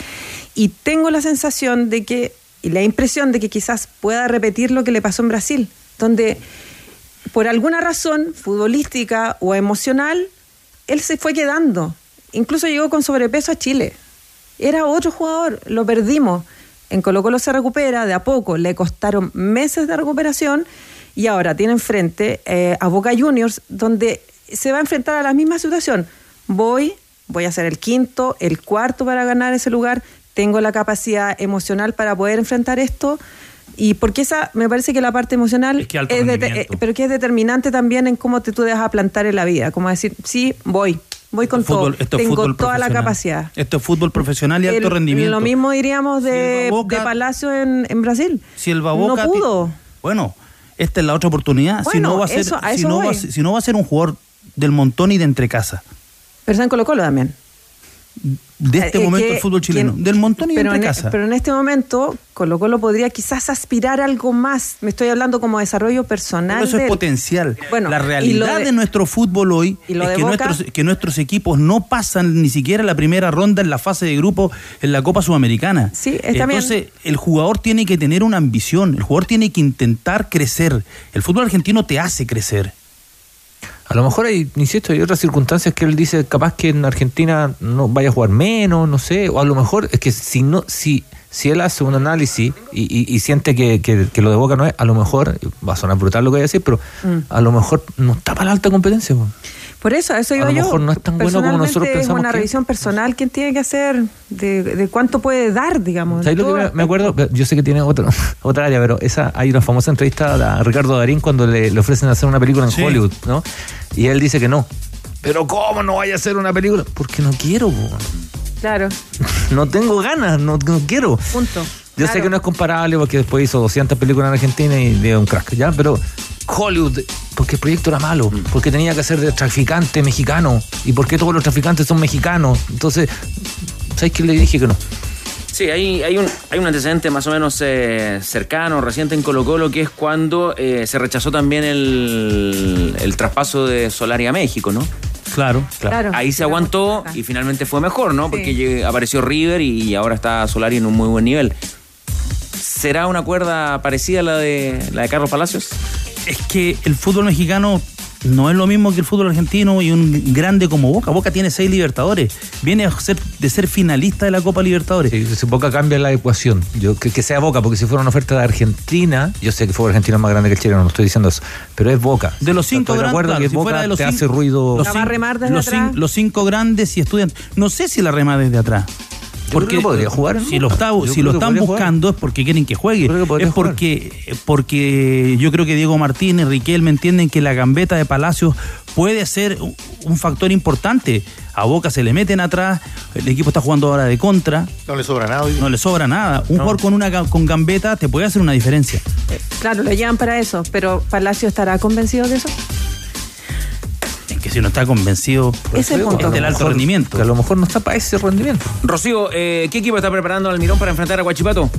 Y tengo la sensación de que, y la impresión de que quizás pueda repetir lo que le pasó en Brasil, donde por alguna razón futbolística o emocional, él se fue quedando. Incluso llegó con sobrepeso a Chile. Era otro jugador, lo perdimos. En Colo Colo se recupera de a poco, le costaron meses de recuperación y ahora tiene enfrente eh, a Boca Juniors, donde se va a enfrentar a la misma situación. Voy, voy a ser el quinto, el cuarto para ganar ese lugar, tengo la capacidad emocional para poder enfrentar esto. Y porque esa, me parece que la parte emocional Es que es de- eh, pero que es determinante también en cómo te tú dejas a plantar en la vida. Como decir, sí, voy, voy con Fútbol- todo, esto es tengo toda la capacidad. Esto es fútbol profesional y alto rendimiento. Lo mismo diríamos de, de Palacio en, en Brasil. Si el Baboca no pudo. Bueno, esta es la otra oportunidad. si, no va a ser, eso- a si, no va, si no va a ser un jugador del montón y de entre casa. Pero está en Colo Colo también. De este Eh, momento que- el fútbol chileno. que- del montón y de pero entre en, casa. pero en este momento Colo Colo podría quizás aspirar a algo más. Me estoy hablando como desarrollo personal. Pero eso es potencial. Bueno, la realidad de- de, nuestro fútbol hoy es que Boca- nuestros, que nuestros equipos no pasan ni siquiera la primera ronda en la fase de grupo en la Copa Sudamericana. Sí, está bien. Entonces, el jugador tiene que tener una ambición, el jugador tiene que intentar crecer. El fútbol argentino te hace crecer. A lo mejor hay, insisto, hay otras circunstancias que él dice capaz que en Argentina no vaya a jugar menos, no sé, o a lo mejor es que si no, si si él hace un análisis y, y- y siente que, que- que lo de Boca no es, a lo mejor, va a sonar brutal lo que voy a decir, pero Mm. a lo mejor no está para la alta competencia. po. Por eso, a eso A iba lo yo. mejor no es tan bueno como nosotros pensamos Es una que revisión personal que tiene que hacer de, de cuánto puede dar, digamos. ¿Sabes lo que me, me acuerdo? Yo sé que tiene otra *laughs* otra área, pero esa hay una famosa entrevista a Ricardo Darín cuando le, le ofrecen hacer una película en Sí. Hollywood, ¿no? Y él dice que no. Pero ¿cómo no vaya a hacer una película? Porque no quiero, po. Claro, *laughs* no tengo ganas, no, no quiero. punto. Yo sé que no es comparable porque después hizo 200 películas en Argentina y de un crack, ¿ya? Pero Hollywood, porque el proyecto era malo, porque tenía que ser de traficante mexicano y porque todos los traficantes son mexicanos. Entonces, ¿sabes qué le dije que no? Sí, hay, hay, un, hay un antecedente más o menos eh, cercano, reciente en Colo Colo, que es cuando eh, se rechazó también el, el traspaso de Solari a México, ¿no? Claro, Claro. Ahí se aguantó y finalmente fue mejor, ¿no? Porque apareció River y ahora está Solari en un muy buen nivel. ¿Será una cuerda parecida a la de, la de Carlos Palacios? Es que el fútbol mexicano no es lo mismo que el fútbol argentino y un grande como Boca. Boca tiene seis Libertadores. Viene a ser, de ser finalista de la Copa Libertadores. Sí, si Boca cambia la ecuación. Yo que, que sea Boca, porque si fuera una oferta de Argentina, yo sé que el fútbol argentino es más grande que el chileno, no estoy diciendo eso, pero es Boca. De los cinco grandes, claro, que si Boca fuera de los te cinco- hace ruido. Los, ¿La va a cin- remar desde los atrás? cin- los cinco grandes y estudiantes. No sé si la rema desde atrás. Creo que podría jugar si lo, está, si están jugar. buscando es porque quieren que juegue. Yo creo que podría Es porque, porque yo creo que Diego Martínez, Riquelme entienden que la gambeta de Palacios puede ser un- factor importante. A Boca se le meten atrás, el equipo está jugando ahora de contra, No le sobra nada. no le sobra nada. Un jugador con una con gambeta te puede hacer una diferencia. Claro, lo llevan para eso, pero Palacio estará convencido de eso. Que si no está convencido Ese es el punto. es del alto rendimiento. Que a lo mejor no está para ese rendimiento. Rocío, eh, ¿qué equipo está preparando Almirón para enfrentar a Guachipato?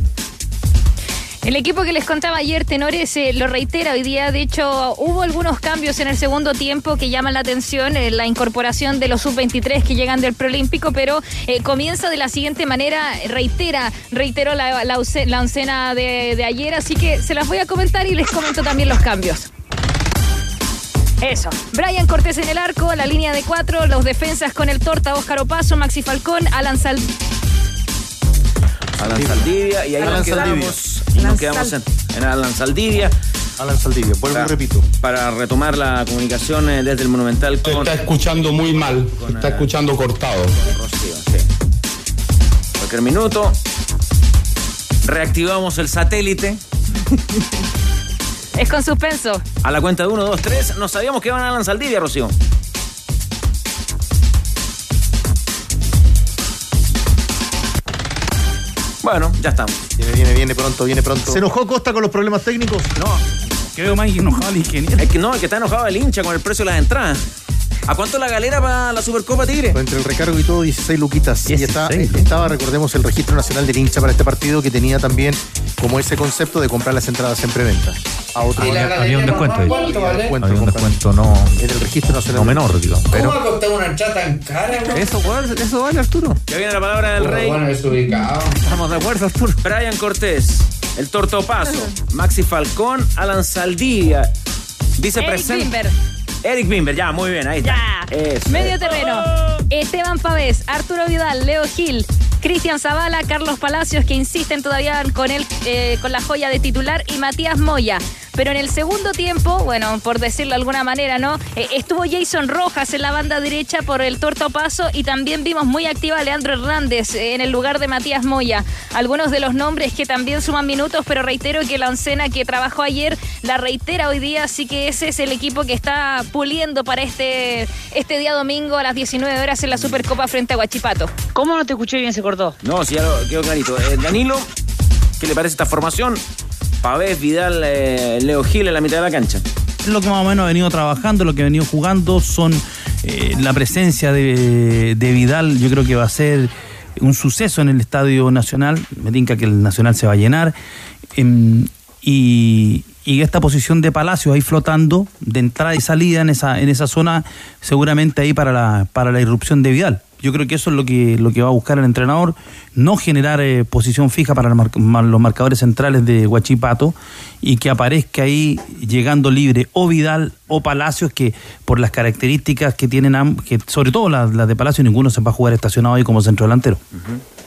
El equipo que les contaba ayer, Tenores, eh, lo reitera hoy día. De hecho, hubo algunos cambios en el segundo tiempo que llaman la atención. eh, la incorporación de los sub-23 que llegan del preolímpico, pero eh, comienza de la siguiente manera. Reitera, reiteró la, la, la oncena de, de ayer. Así que se las voy a comentar y les comento también los cambios. Eso. Brian Cortés en el arco, la línea de cuatro, los defensas con el Torta, Óscar Opaso, Maxi Falcón, Alan Sal. Alan Saldivia y ahí Alan nos quedamos, Saldivia. y nos quedamos en, Alan Saldivia Alan Saldivia, vuelvo y Para- repito. para retomar la comunicación eh, desde el Monumental con está escuchando muy mal, está escuchando cortado. Rocío. Sí. Cualquier minuto. Reactivamos el satélite. *laughs* Es con suspenso. A la cuenta de 1, 2, 3. No sabíamos que iban a Alan Saldivia, Rocío. Bueno, ya estamos. Viene, viene, viene pronto, viene pronto. ¿Se enojó Costa con los problemas técnicos? No, Creo más enojado el ingeniero. es que no, es que está enojado el hincha con el precio de las entradas. ¿A cuánto la galera para la Supercopa Tigre? Entre el recargo y todo, 16 luquitas. Y 16 está, luquitas. estaba, recordemos, el registro nacional del hincha para este partido que tenía también como ese concepto de comprar las entradas en preventa. A otro Y la había galería un descuento. Descuento, Había un descuento no, En el registro nacional. no menor, digamos. ¿Cómo Pero va a costar una entrada tan cara, güey? eso, eso vale, Arturo. Ya viene la palabra del rey. Bueno, es ubicado. Estamos de acuerdo, Arturo. Brian Cortés, el Tortopaso, Maxi Falcón, Alan Saldivia. Dice presente. Eric Bimber, ya, muy bien, ahí está. Ya. Eso. Medio terreno. Esteban Pavés, Arturo Vidal, Leo Gil, Cristian Zavala, Carlos Palacios, que insisten todavía con él, eh, con la joya de titular, y Matías Moya. Pero en el segundo tiempo, bueno, por decirlo de alguna manera, ¿no? Eh, estuvo Jason Rojas en la banda derecha por el Torto Paso y también vimos muy activa a Leandro Hernández eh, en el lugar de Matías Moya. Algunos de los nombres que también suman minutos, pero reitero que la oncena que trabajó ayer la reitera hoy día, así que ese es el equipo que está puliendo para este, este día domingo a las 19 horas en la Supercopa frente a Guachipato. ¿Cómo no te escuché bien? Se cortó. No, sí, ya lo quedó clarito. Eh, Danilo, ¿qué le parece esta formación? Pavés, Vidal, eh, Leo Gil en la mitad de la cancha. Lo que más o menos ha venido trabajando, lo que ha venido jugando son eh, la presencia de, Vidal, yo creo que va a ser un suceso en el Estadio Nacional, me tinca que el Nacional se va a llenar, em, y, y esta posición de Palacio ahí flotando, de entrada y salida en esa, en esa zona, seguramente ahí para la, para la irrupción de Vidal. Yo creo que eso es lo que, lo que va a buscar el entrenador, no generar eh, posición fija para los marcadores centrales de Huachipato y que aparezca ahí llegando libre o Vidal o Palacios, que por las características que tienen, que sobre todo las, de Palacio, ninguno se va a jugar estacionado ahí como centro delantero.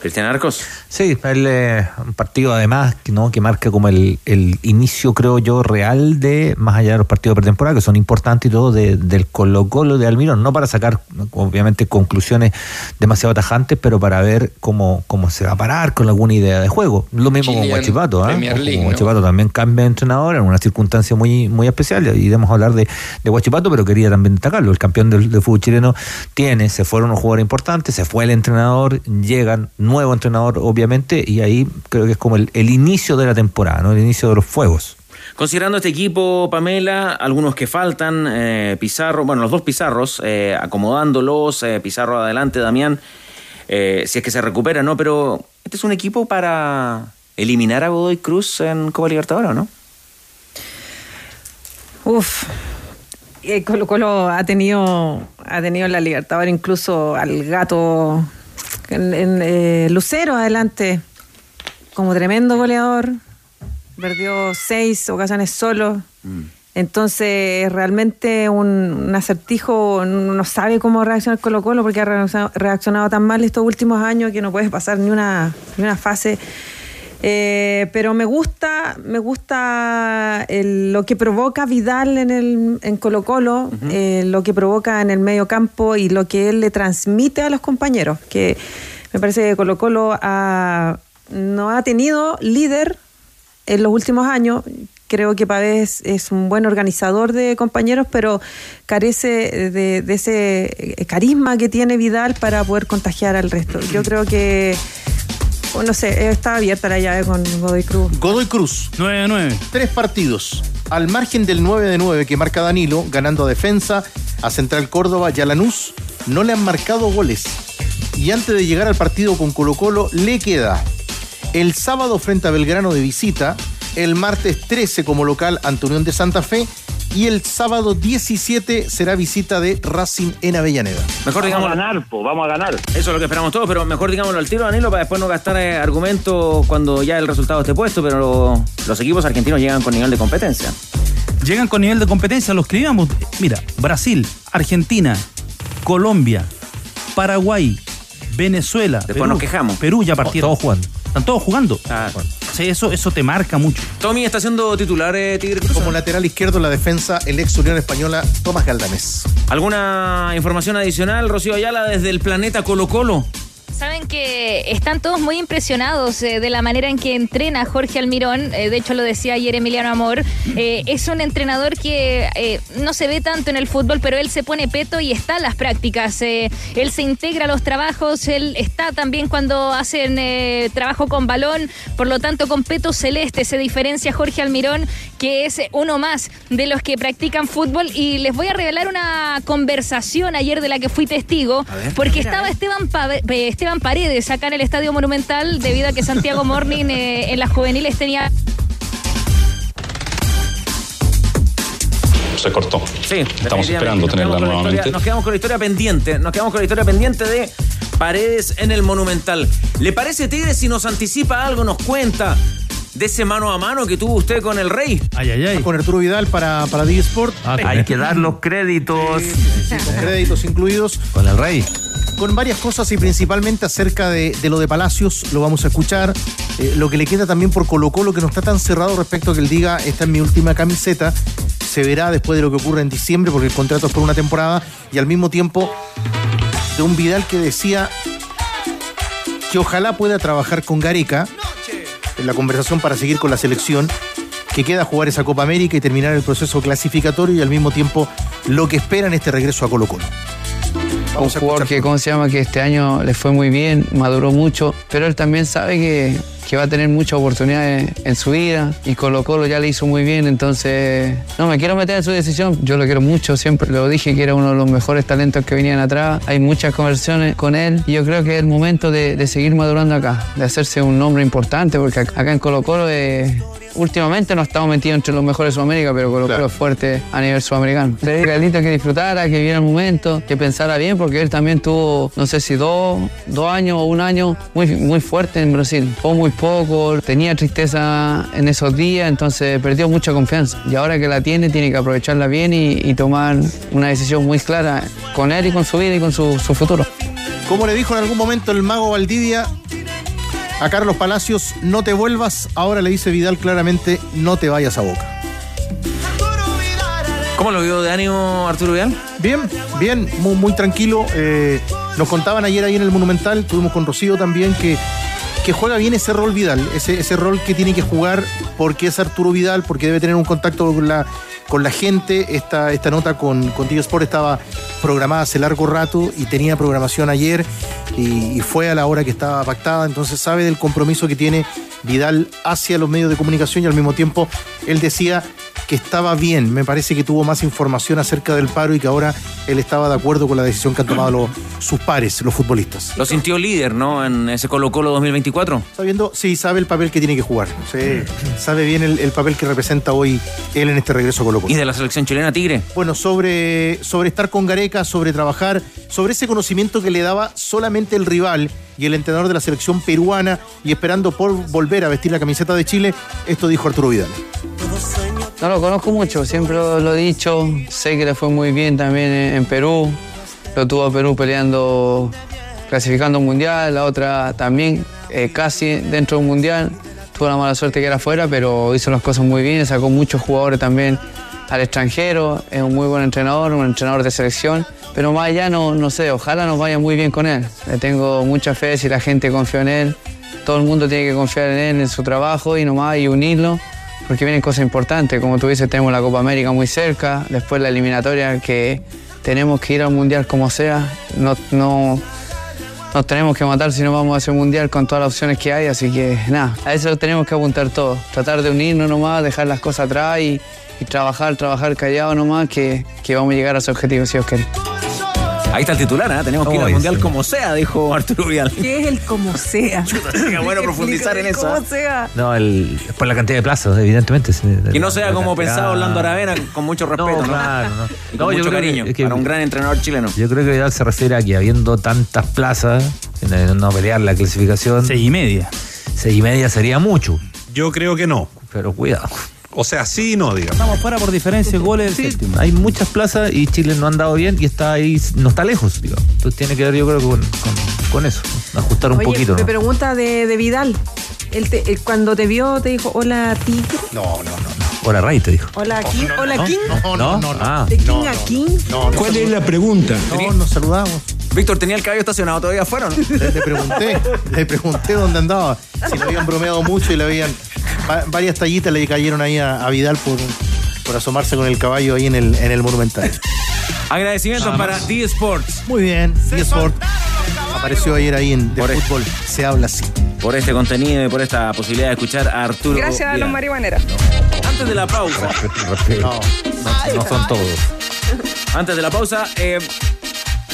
Cristian Arcos. Sí, el, eh, un partido además ¿no? que marca como el, el, inicio, creo yo, real de, más allá de los partidos de pretemporada, que son importantes y todo, de, del Colo Colo de Almirón, no para sacar, obviamente, conclusiones demasiado tajantes, pero para ver cómo, cómo se va a parar con alguna idea de juego. Lo mismo Chilean con Guachipato, ¿eh? Guachipato también cambia de entrenador en una circunstancia muy, muy especial, y debemos hablar de, de Guachipato, pero quería también destacarlo. El campeón del, del fútbol chileno tiene, se fueron unos jugadores importantes, se fue el entrenador, llegan nuevo entrenador, obviamente, y ahí creo que es como el, el inicio de la temporada, ¿no? El inicio de los fuegos. Considerando este equipo, Pamela, algunos que faltan, eh, Pizarro, bueno, los dos Pizarros, eh, acomodándolos, eh, Pizarro adelante, Damián, eh, si es que se recupera, ¿no? Pero este es un equipo para eliminar a Godoy Cruz en Copa Libertadores, ¿o ¿no? Uf. Eh, Colo Colo ha tenido, ha tenido en la Libertadores incluso al gato en, en, eh, Lucero adelante como tremendo goleador. Perdió seis ocasiones solo. Entonces, realmente un, un acertijo, no sabe cómo reaccionar Colo Colo porque ha reaccionado, reaccionado tan mal estos últimos años que no puede pasar ni una, ni una fase. Eh, pero me gusta, me gusta el- lo que provoca Vidal en el en Colo Colo, eh, lo que provoca en el medio campo y lo que él le transmite a los compañeros. Que me parece que Colo Colo ha- no ha tenido líder en los últimos años. Creo que Pavés es un buen organizador de compañeros, pero carece de, de ese eh, carisma que tiene Vidal para poder contagiar al resto. Yo creo que, oh, no sé, está abierta la llave con Godoy Cruz. Godoy Cruz. 9 a 9. Tres partidos. Al margen del 9 de 9 que marca Danilo, ganando a Defensa, a Central Córdoba y a Lanús, no le han marcado goles. Y antes de llegar al partido con Colo Colo, le queda el sábado frente a Belgrano de visita, el martes 13 como local ante Unión de Santa Fe y el sábado 17 será visita de Racing en Avellaneda. Mejor digamos. Vamos a ganar, po, vamos a ganar. Eso es lo que esperamos todos, pero mejor digámoslo al tiro, Danilo, para después no gastar eh, argumentos cuando ya el resultado esté puesto, pero los equipos argentinos llegan con nivel de competencia. Llegan con nivel de competencia, lo escribíamos. Mira, Brasil, Argentina, Colombia, Paraguay, Venezuela. Después nos quejamos. Perú ya partieron. Todos jugando. Están todos jugando. Sí, eso, eso te marca mucho. Tommy está siendo titular, eh, Tigre Cruz. Como lateral izquierdo en la defensa, el ex Unión Española, Tomás Galdames. ¿Alguna información adicional, Rocío Ayala, desde el planeta Colo Colo? Saben que están todos muy impresionados eh, de la manera en que entrena Jorge Almirón. eh, de hecho, lo decía ayer Emiliano Amor. Eh, es un entrenador que no se ve tanto en el fútbol, pero él se pone peto y está en las prácticas. él se integra a los trabajos, él está también cuando hacen trabajo con balón. Por lo tanto, con peto celeste se diferencia Jorge Almirón, que es uno más de los que practican fútbol. Y les voy a revelar una conversación ayer de la que fui testigo, porque estaba Esteban, Pave- eh, Esteban Paredes acá en el Estadio Monumental, debido a que Santiago *laughs* Morning eh, en las juveniles tenía Se cortó. Sí, Estamos esperando tenerla nuevamente. historia- nos quedamos con la historia pendiente. Nos quedamos con la historia pendiente de Paredes en el Monumental. ¿Le parece, Tigre, si nos anticipa algo, nos cuenta de ese mano a mano que tuvo usted con el Rey? Ay, ay, ay. Con Arturo Vidal para, para Sport. Hay que dar los créditos. con créditos incluidos. Con el Rey. Con varias cosas y principalmente acerca de, de lo de Palacios, lo vamos a escuchar. Eh, lo que le queda también por Colo Colo, que no está tan cerrado respecto a que él diga, esta es mi última camiseta. Se verá después de lo que ocurre en diciembre, porque el contrato es por una temporada. Y al mismo tiempo, de un Vidal que decía que ojalá pueda trabajar con Gareca la conversación para seguir con la selección, que queda jugar esa Copa América y terminar el proceso clasificatorio y al mismo tiempo lo que espera en este regreso a Colo Colo. un jugador que, ¿cómo se llama? Que este año le fue muy bien, maduró mucho, pero él también sabe que, que va a tener muchas oportunidades en su vida y Colo Colo ya le hizo muy bien, entonces no me quiero meter en su decisión, yo lo quiero mucho, siempre lo dije que era uno de los mejores talentos que venían atrás, hay muchas conversaciones con él y yo creo que es el momento de, de seguir madurando acá, de hacerse un nombre importante, porque ac- acá en Colo Colo eh, últimamente no estamos metidos entre los mejores de Sudamérica, pero Colo Colo es fuerte a nivel sudamericano. Le dije a Carlito que disfrutara, que viera el momento, que pensara bien, porque él también tuvo, no sé si dos, dos años o un año muy, muy fuerte en Brasil. Jugó muy poco, tenía tristeza en esos días, entonces perdió mucha confianza. Y ahora que la tiene, tiene que aprovecharla bien y, y tomar una decisión muy clara con él y con su vida y con su, su futuro. Como le dijo en algún momento el mago Valdivia, A Carlos Palacios, no te vuelvas. Ahora le dice Vidal claramente, no te vayas a boca. ¿Cómo lo vio de ánimo Arturo Vidal? Bien, bien, muy, muy tranquilo. Eh, nos contaban ayer ahí en el Monumental, estuvimos con Rocío también, que, que juega bien ese rol Vidal, ese, ese rol que tiene que jugar porque es Arturo Vidal, porque debe tener un contacto con la, con la gente. Esta, esta nota con, con Tío Sport estaba programada hace largo rato y tenía programación ayer y, fue a la hora que estaba pactada, entonces sabe del compromiso que tiene Vidal hacia los medios de comunicación y al mismo tiempo él decía que estaba bien. Me parece que tuvo más información acerca del paro y que ahora él estaba de acuerdo con la decisión que han tomado los- sus pares, los futbolistas. Lo sintió líder, ¿no? En ese Colo Colo 2024. Sabiendo, sí, sabe el papel que tiene que jugar. Sí, sabe bien el, el papel que representa hoy él en este regreso a Colo Colo. ¿Y de la selección chilena Tigre? Bueno, sobre, sobre estar con Gareca, sobre trabajar, sobre ese conocimiento que le daba solamente el rival y el entrenador de la selección peruana y esperando por volver a vestir la camiseta de Chile, esto dijo Arturo Vidal. No lo conozco mucho, siempre lo, he dicho. Sé que le fue muy bien también en, Perú. Lo tuvo Perú peleando, clasificando un mundial, la otra también eh, casi dentro de un mundial. Tuvo la mala suerte que era afuera, pero hizo las cosas muy bien, sacó muchos jugadores también al extranjero. Es un muy buen entrenador, un entrenador de selección. Pero más allá, no, no sé, ojalá nos vaya muy bien con él. Le tengo mucha fe si la gente confía en él. Todo el mundo tiene que confiar en él, en su trabajo y nomás y unirlo porque vienen cosas importantes. Como tú dices, tenemos la Copa América muy cerca, después la eliminatoria que tenemos que ir al Mundial como sea. No, no, nos tenemos que matar si no vamos a ese Mundial con todas las opciones que hay, así que nada, a eso tenemos que apuntar todos. Tratar de unirnos nomás, dejar las cosas atrás y, y trabajar, trabajar callado nomás, que, que vamos a llegar a ese objetivo si Dios quiere. Ahí está el titular, ¿eh? Tenemos que ir al Mundial sí. como sea, dijo *laughs* Arturo Vidal. ¿Qué es el como sea? *laughs* Bueno profundizar en eso. Como ¿eh? sea. No, el, por la cantidad de plazas, evidentemente. Que no sea como pensaba Orlando Aravena, con mucho respeto, ¿no? claro, no. *laughs* Y con mucho cariño, es que- para un gran entrenador chileno. Yo creo que Vidal se refiere a que habiendo tantas plazas, en no pelear la clasificación. Seis y media. Seis y media sería mucho. Yo creo que no. Pero cuidado. O sea, sí y no, digamos. Estamos fuera por diferencia de goles Sí, séptimo. hay muchas plazas y Chile no ha andado bien y está ahí, no está lejos, digo. Entonces tiene que ver, yo creo, con, con- con eso, ajustar un Oye, poquito. me ¿no? pregunta de, de Vidal. Él te- él cuando te vio te dijo, hola Tigre, No, no, no. Hola, Ray, te dijo. hola King, hola King. No, no, no, no. Ah, ¿De King a King? No, no, ¿Cuál es la pregunta? no, nos saludamos. Víctor, ¿tenía el cabello estacionado todavía afuera o no? Le, le pregunté, le pregunté dónde andaba. Si le habían bromeado mucho y le habían. Va- varias tallitas le cayeron ahí a, a Vidal por, por asomarse con el caballo ahí en el, en el Monumental. *laughs* Agradecimientos para D-Sports Muy bien, y Sport apareció ayer ahí en de Por eso. fútbol. Se habla así. por este contenido y por esta posibilidad de escuchar a Arturo Gracias a los marihuaneros. Antes de la pausa, no, no, no son todos. antes de la pausa, eh,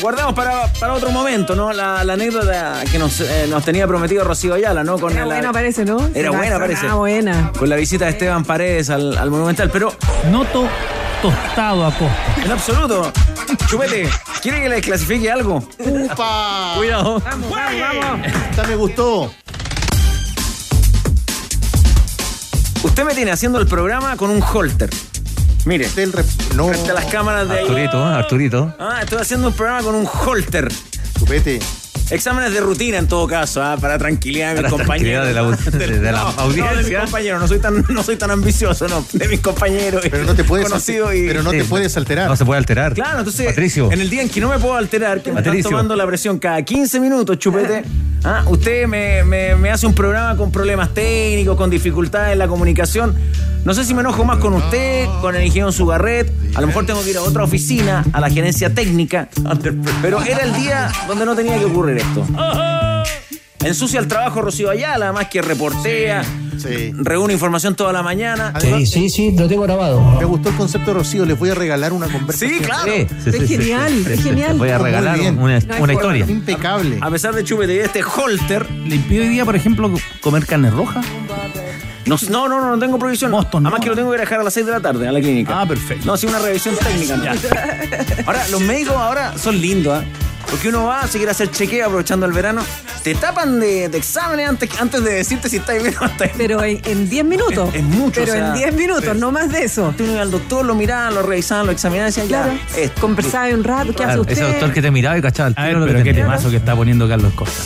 guardamos para, para otro momento, ¿no? La, la anécdota que nos, eh, nos tenía prometido Rocío Ayala, ¿no? Con Era la- buena parece, ¿no? Era buena, parece. Ah, buena. con la visita de Esteban Paredes al, al Monumental, pero Noto tostado a costa. en absoluto. Chupete, ¿quiere que le clasifique algo? ¡Upa! Cuidado. Vamos, vamos, vamos. Esta me gustó. Usted me tiene haciendo el programa con un holter. Mire, Del rep- no, frente a las cámaras de ahí. Arturito, ¿eh? Arturito. Ah, estoy haciendo un programa con un holter. chupete. Exámenes de rutina en todo caso, ah, para tranquilidad de mis Para compañeros. de la- *laughs* de- de la No, audiencia. No, de mis compañeros, no soy tan, no soy tan ambicioso, no. De mis compañeros. Pero no te puedes, conocidos y. pero no te puedes alterar. No se puede alterar. Claro, entonces, Patricio. en el día en que no me puedo alterar, que me Patricio. están tomando la presión cada 15 minutos, chupete, ah, usted me, me- me hace un programa con problemas técnicos, con dificultades en la comunicación. No sé si me enojo más con usted, con el ingeniero Sugarret. A lo mejor tengo que ir a otra oficina, a la gerencia técnica. Pero era el día donde no tenía que ocurrir esto. Ensucia el trabajo Rocío Ayala, más que reportea, Sí. reúne información toda la mañana. Además, sí, sí, lo tengo grabado. me gustó el concepto de Rocío. Les voy a regalar una conversación. Sí, claro. Sí, sí, Es sí, sí, genial, sí, es sí, sí. genial. Te voy a regalar una, No historia. Impecable. A pesar de chupete este holter, ¿Le impide hoy día, por ejemplo, comer carne roja? No, no, no, no, no tengo prohibición. Boston, Además no. que lo tengo que dejar a las 6 de la tarde a la clínica. Ah, perfecto. No, sí, una revisión técnica. ¿no? Ahora, los médicos ahora son lindos, ¿ah? Porque uno va, se quiere hacer chequeo aprovechando el verano. Te tapan de, de exámenes antes, antes de decirte si estás bien o bien. Pero en- en 10 minutos. Es- es mucho, Pero o sea, en 10 minutos, no más de eso. Tú ibas al doctor, lo miraban, lo revisaban, lo examinaban y decían, Claro. ya. Conversaba un rato, ¿qué hace usted? ese doctor que te miraba y cachaba el A ver, tiro lo que pero qué tenía. temazo que está poniendo Carlos Costa.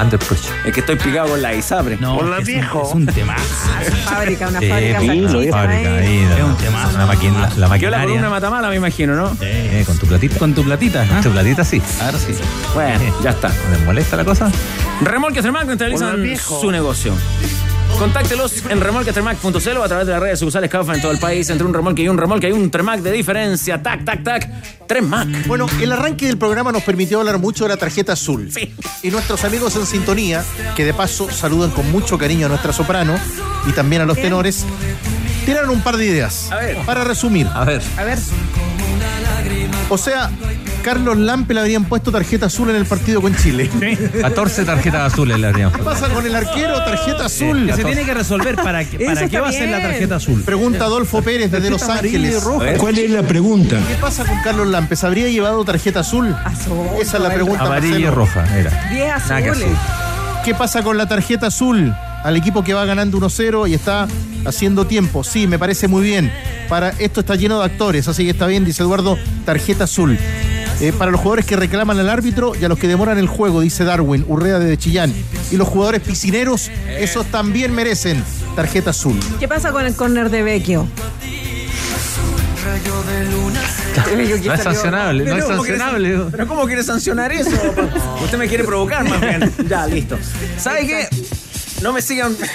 Under Pressure. Es que estoy picado con la ISAPRE. No, Con la es, un, viejo. es un tema. *laughs* Fábrica, una Sí, fábrica sí, salchicha fábrica ahí. Es un temazo. La, máquina, la, la Yo la maquinaria. columna matamala, me imagino, ¿no? Eh, con tu platita. Con tu platita. Con ¿ah? tu platita, sí. Ahora sí. Bueno, ya está. ¿Les molesta la cosa? Remolques Tremac neutralizan su negocio. Contáctelos en remolquetremac.cl o a través de las redes sucursales Caufa en todo el país. Entre un remolque y un remolque hay un Tremac de diferencia. Tac, tac, tac. Tremac. Bueno, el arranque del programa nos permitió hablar mucho de la tarjeta azul. Sí. Y nuestros amigos en sintonía, que de paso saludan con mucho cariño a nuestra soprano y también a los tenores, tiraron un par de ideas. A ver. Para resumir. A ver. A ver, O sea, Carlos Lampe le habrían puesto tarjeta azul en el partido con Chile. *laughs* 14 tarjetas azules le habrían ¿Qué pasa con el arquero? Tarjeta azul. Que se tiene que resolver para, que, *laughs* para qué va a ser la tarjeta azul. Pregunta Adolfo Pérez desde Los Ángeles. ¿Cuál es la pregunta? ¿Qué pasa con Carlos Lampe? ¿Se habría llevado tarjeta azul? Azul, Esa es la pregunta. Amarilla y roja, era. 10 Nada que azules. azul. ¿Qué pasa con la tarjeta azul? Al equipo que va ganando 1-0 y está haciendo tiempo. Sí, me parece muy bien. Para esto está lleno de actores, así que está bien, dice Eduardo, tarjeta azul. Eh, para los jugadores que reclaman al árbitro y a los que demoran el juego, dice Darwin, Urrea de Chillán. Y los jugadores piscineros, esos también merecen tarjeta azul. ¿Qué pasa con el córner de Vecchio? No es sancionable, no es Pero, ¿cómo quiere- sancionable. Pero ¿cómo quiere sancionar eso? *laughs* Usted me quiere provocar más bien. Ya, listo. ¿Sabe qué? No me sigan. *laughs*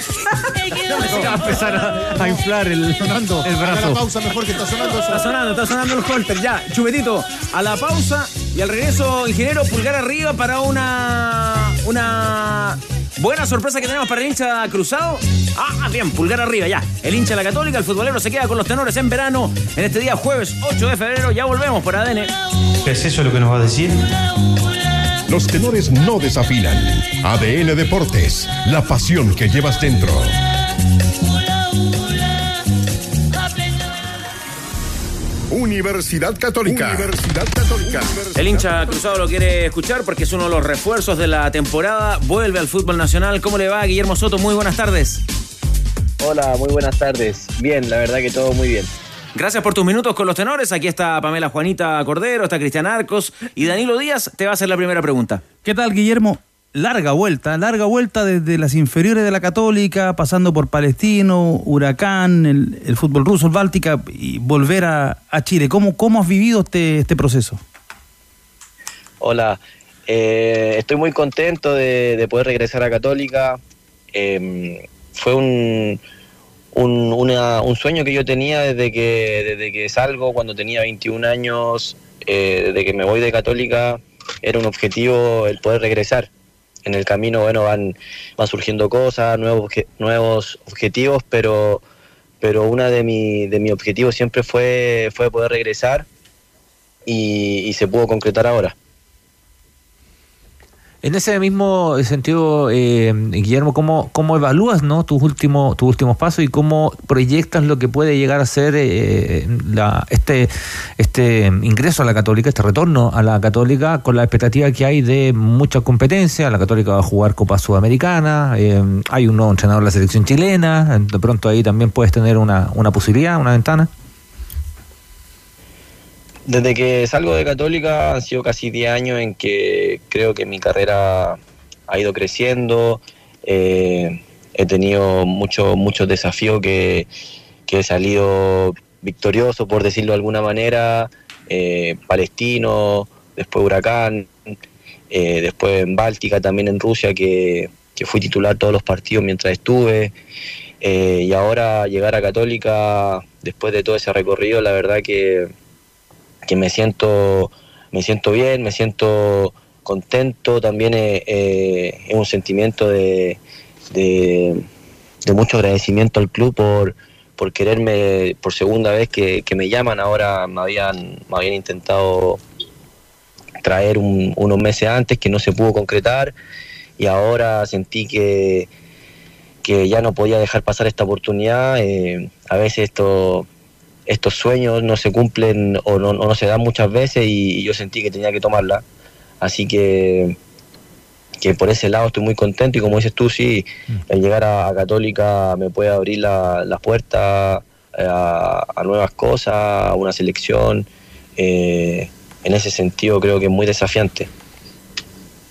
No me sigan Va a empezar a, a inflar el, Sonando. el Haga la brazo. pausa mejor que está sonando eso. Está sonando, está sonando el holter. Ya, chupetito. A la pausa y al regreso, ingeniero, pulgar arriba para una. Una. Buena sorpresa que tenemos para el hincha cruzado. Ah, bien, pulgar arriba, ya. El hincha de la Católica, el futbolero se queda con los tenores en verano. En este día, jueves 8 de febrero, ya volvemos por ADN. ¿Es eso lo que nos va a decir? Los tenores no desafinan. ADN Deportes, la pasión que llevas dentro. Universidad Católica. Universidad Católica. El hincha cruzado lo quiere escuchar porque es uno de los refuerzos de la temporada. Vuelve al fútbol nacional. ¿Cómo le va, Guillermo Soto? Muy buenas tardes. Hola, muy buenas tardes. Bien, la verdad que todo muy bien. Gracias por tus minutos con los tenores. Aquí está Pamela Juanita Cordero, está Cristian Arcos y Danilo Díaz te va a hacer la primera pregunta. ¿Qué tal, Guillermo? Larga vuelta, larga vuelta desde las inferiores de la Católica, pasando por Palestino, Huracán, el, el fútbol ruso, el Báltica y volver a, a Chile. ¿Cómo, ¿Cómo has vivido este, este proceso? Hola, eh, estoy muy contento de, de poder regresar a Católica. Eh, fue un, un, una- un sueño que yo tenía desde que, desde que salgo, cuando tenía 21 años, eh, desde que me voy de Católica, era un objetivo el poder regresar. En el camino, bueno, van, van surgiendo cosas, nuevos, nuevos objetivos, pero, pero una de mi, de mis objetivos siempre fue, fue poder regresar y, y se pudo concretar ahora. En ese mismo sentido, eh, Guillermo, ¿cómo, cómo evalúas ¿no? tus, últimos, tus últimos pasos y cómo proyectas lo que puede llegar a ser eh, la, este, este ingreso a la Católica, este retorno a la Católica, con la expectativa que hay de mucha competencia? La Católica va a jugar Copa Sudamericana, eh, hay un nuevo entrenador de la selección chilena, de pronto ahí también puedes tener una, una posibilidad, una ventana. Desde que salgo de Católica han sido casi 10 años en que creo que mi carrera ha ido creciendo. eh, he tenido muchos desafíos que, que he salido victorioso, por decirlo de alguna manera. eh, Palestino, después Huracán, eh, después en Báltica, también en Rusia, que, que fui titular todos los partidos mientras estuve. y ahora llegar a Católica, después de todo ese recorrido, la verdad que que me siento me siento bien, me siento contento, también eh, eh, es un sentimiento de, de, mucho agradecimiento al club por, por quererme por segunda vez que, que me llaman, ahora me habían, me habían intentado traer un- unos meses antes que no se pudo concretar y ahora sentí que, que ya no podía dejar pasar esta oportunidad. eh, a veces esto, estos sueños no se cumplen o no, o no se dan muchas veces y, y yo sentí que tenía que tomarla. Así que, que por ese lado estoy muy contento y como dices tú, sí, el llegar a, a Católica me puede abrir la- las puertas eh, a, a nuevas cosas, a una selección. eh, en ese sentido creo que es muy desafiante.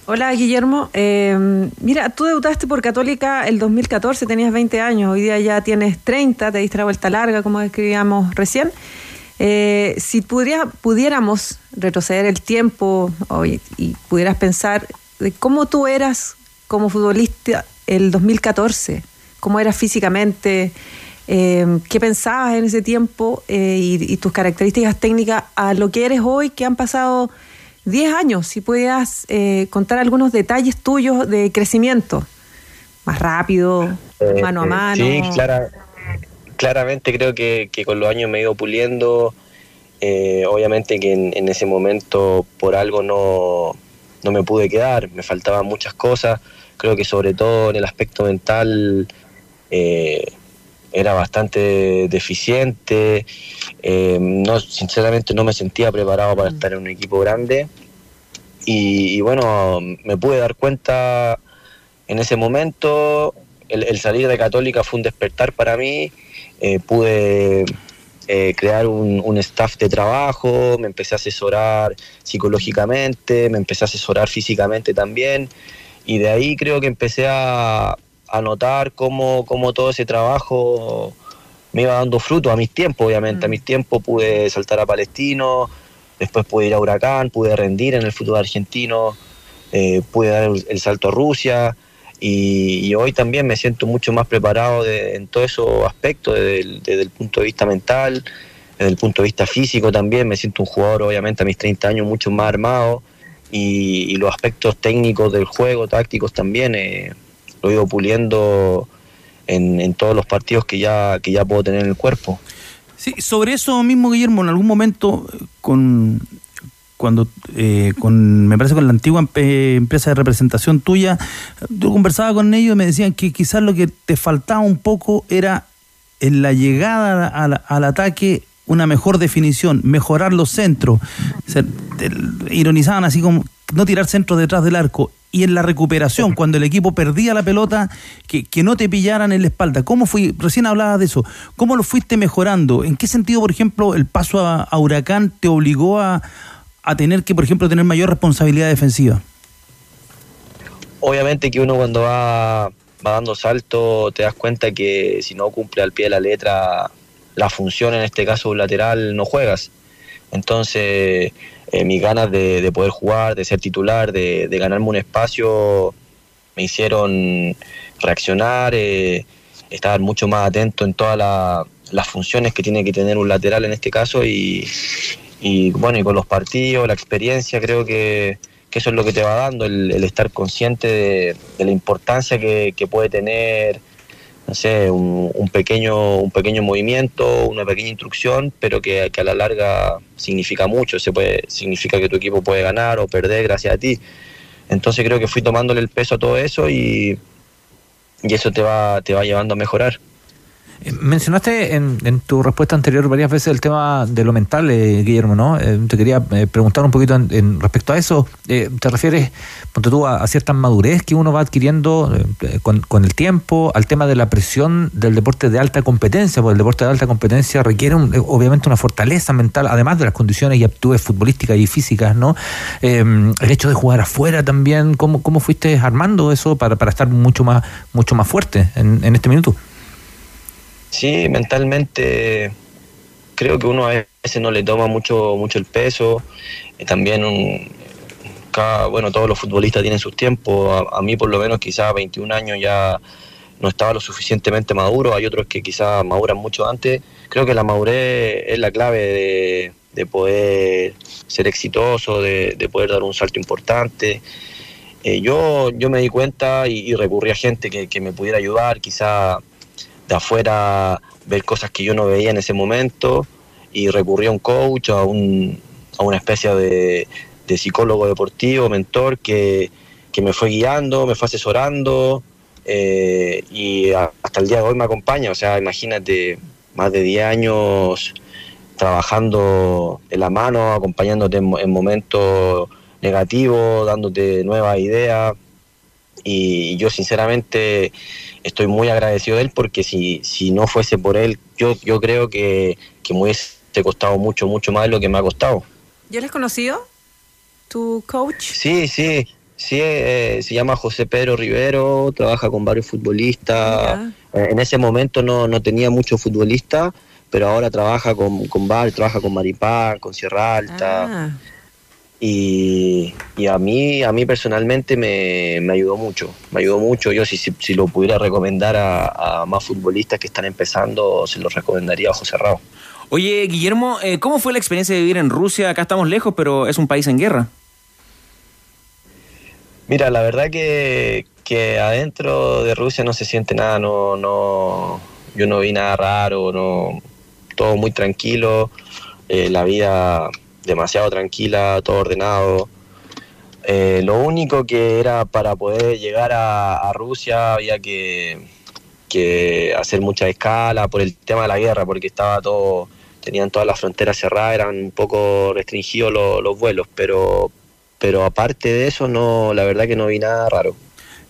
Hola Guillermo, eh, mira, tú debutaste por Católica el 2014, tenías 20 años, hoy día ya tienes 30, te diste la vuelta larga, como escribíamos recién. Eh, si pudiera, pudiéramos retroceder el tiempo hoy y pudieras pensar de cómo tú eras como futbolista el 2014, cómo eras físicamente, eh, qué pensabas en ese tiempo eh, y, y tus características técnicas a lo que eres hoy, que han pasado 10 años, si pudieras eh, contar algunos detalles tuyos de crecimiento, más rápido, Eh, mano a mano. Sí, clara- claramente creo que, que con los años me he ido puliendo. Eh, obviamente que en, en ese momento por algo no, no me pude quedar, me faltaban muchas cosas. Creo que sobre todo en el aspecto mental eh, era bastante deficiente. Eh, no, sinceramente no me sentía preparado para estar en un equipo grande. Y, y bueno, me pude dar cuenta en ese momento, el, el salir de Católica fue un despertar para mí. Eh, pude eh, crear un, un staff de trabajo, me empecé a asesorar psicológicamente, me empecé a asesorar físicamente también. Y de ahí creo que empecé a, a notar cómo, cómo todo ese trabajo me iba dando fruto a mis tiempos, obviamente. A mis tiempos pude saltar a Palestino, después pude ir a Huracán, pude rendir en el fútbol argentino, eh, pude dar el, el salto a Rusia y, y hoy también me siento mucho más preparado de- en todos esos aspectos, desde el, desde el punto de vista mental, desde el punto de vista físico también. Me siento un jugador, obviamente, a mis 30 años mucho más armado y, y los aspectos técnicos del juego, tácticos también, eh, lo he ido puliendo en, en todos los partidos que ya, que ya puedo tener en el cuerpo. Sí, sobre eso mismo, Guillermo, en algún momento con cuando eh, con me parece con la antigua empresa de representación tuya, yo conversaba con ellos y me decían que quizás lo que te faltaba un poco era en la llegada al, al ataque una mejor definición, mejorar los centros. O sea, ironizaban así como no tirar centros detrás del arco. Y en la recuperación, cuando el equipo perdía la pelota, que, que no te pillaran en la espalda. ¿Cómo fui? Recién hablabas de eso. ¿Cómo lo fuiste mejorando? ¿En qué sentido, por ejemplo, el paso a, a Huracán te obligó a, a tener que, por ejemplo, tener mayor responsabilidad defensiva? Obviamente que uno cuando va, va dando salto te das cuenta que si no cumple al pie de la letra la función, en este caso un lateral, no juegas. Entonces, eh, mis ganas de, de poder jugar, de ser titular, de, ganarme un espacio, me hicieron reaccionar, eh, estar mucho más atento en todas la- las funciones que tiene que tener un lateral en este caso y, bueno, y con los partidos, la experiencia, creo que, que eso es lo que te va dando, el, el estar consciente de, la importancia que puede tener, no sé, un, un pequeño, un pequeño movimiento, una pequeña instrucción, pero que, a la larga significa mucho, se puede, significa que tu equipo puede ganar o perder gracias a ti. Entonces creo que fui tomándole el peso a todo eso y, y eso te va, te va llevando a mejorar. Mencionaste en, en tu respuesta anterior varias veces el tema de lo mental, eh, Guillermo, ¿no? Eh, te quería eh, preguntar un poquito en, respecto a eso. Eh, ¿Te refieres, ponte tú, a, cierta madurez que uno va adquiriendo con, el tiempo, al tema de la presión del deporte de alta competencia? Porque el deporte de alta competencia requiere un- obviamente una fortaleza mental, además de las condiciones y aptitudes futbolísticas y físicas, ¿no? El hecho de jugar afuera también, ¿cómo, cómo fuiste armando eso para, para estar mucho más, mucho más fuerte en, en este minuto? Sí, mentalmente creo que uno a veces no le toma mucho, mucho el peso. Eh, también un, cada, bueno, todos los futbolistas tienen sus tiempos. A, mí por lo menos quizás a 21 años ya no estaba lo suficientemente maduro. Hay otros que quizás maduran mucho antes. Creo que la madurez es la clave de, de poder ser exitoso, de, de poder dar un salto importante. Eh, yo, yo me di cuenta y, y recurrí a gente que, que me pudiera ayudar, quizá de afuera ver cosas que yo no veía en ese momento y recurrí a un coach, a, un, a una especie de, de psicólogo deportivo, mentor, que, que me fue guiando, me fue asesorando eh, y hasta el día de hoy me acompaña. O sea, imagínate, más de 10 años trabajando en la mano, acompañándote en momentos negativos, dándote nuevas ideas. Y yo sinceramente estoy muy agradecido de él porque si, si no fuese por él, yo, yo creo que, que me hubiese costado mucho, mucho más de lo que me ha costado. ¿Ya les conocido? ¿Tu coach? Sí, sí, Sí, eh, se llama José Pedro Rivero, trabaja con varios futbolistas. Eh, en ese momento no, no tenía muchos futbolistas, pero ahora trabaja con, con varios, trabaja con Maripán, con Sierra Alta. Ah, Y, y a mí a mí personalmente me, me ayudó mucho, me ayudó mucho. Yo si, si, si lo pudiera recomendar a, a más futbolistas que están empezando, se los recomendaría a José Rao. Oye, Guillermo, eh, ¿cómo fue la experiencia de vivir en Rusia? Acá estamos lejos, pero es un país en guerra. Mira, la verdad que, que adentro de Rusia no se siente nada, no, no, yo no vi nada raro, no, todo muy tranquilo, eh, la vida demasiado tranquila, todo ordenado. Eh, lo único que era para poder llegar a, Rusia había que, hacer mucha escala por el tema de la guerra, porque estaba todo, tenían todas las fronteras cerradas, eran un poco restringidos los, los vuelos, pero, pero aparte de eso, no, la verdad que no vi nada raro.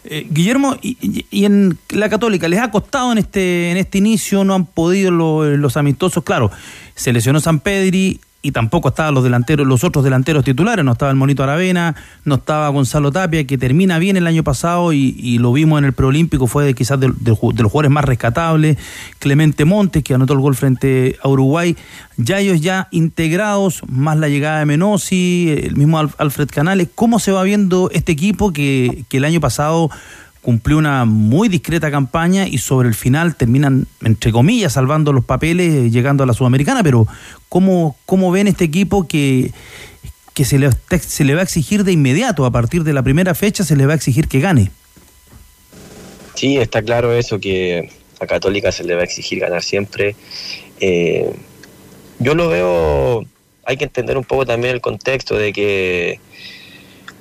Eh, Guillermo, y, en la Católica, ¿les ha costado en este, en este inicio? ¿No han podido lo- los amistosos? Claro, se lesionó San Pedri y tampoco estaban los delanteros, los otros delanteros titulares, no estaba el Monito Aravena, no estaba Gonzalo Tapia, que termina bien el año pasado y, lo vimos en el preolímpico, fue quizás de, los jugadores más rescatables, Clemente Montes, que anotó el gol frente a Uruguay, ya ellos ya integrados, más la llegada de Menosi, el mismo Al- Alfred Canales, ¿cómo se va viendo este equipo que, que el año pasado cumplió una muy discreta campaña y sobre el final terminan, entre comillas, salvando los papeles, llegando a la Sudamericana, pero ¿cómo, cómo ven este equipo que, que se, le, se le va a exigir de inmediato, a partir de la primera fecha se le va a exigir que gane? Sí, está claro eso, que a Católica se le va a exigir ganar siempre. Eh, yo lo veo, hay que entender un poco también el contexto de que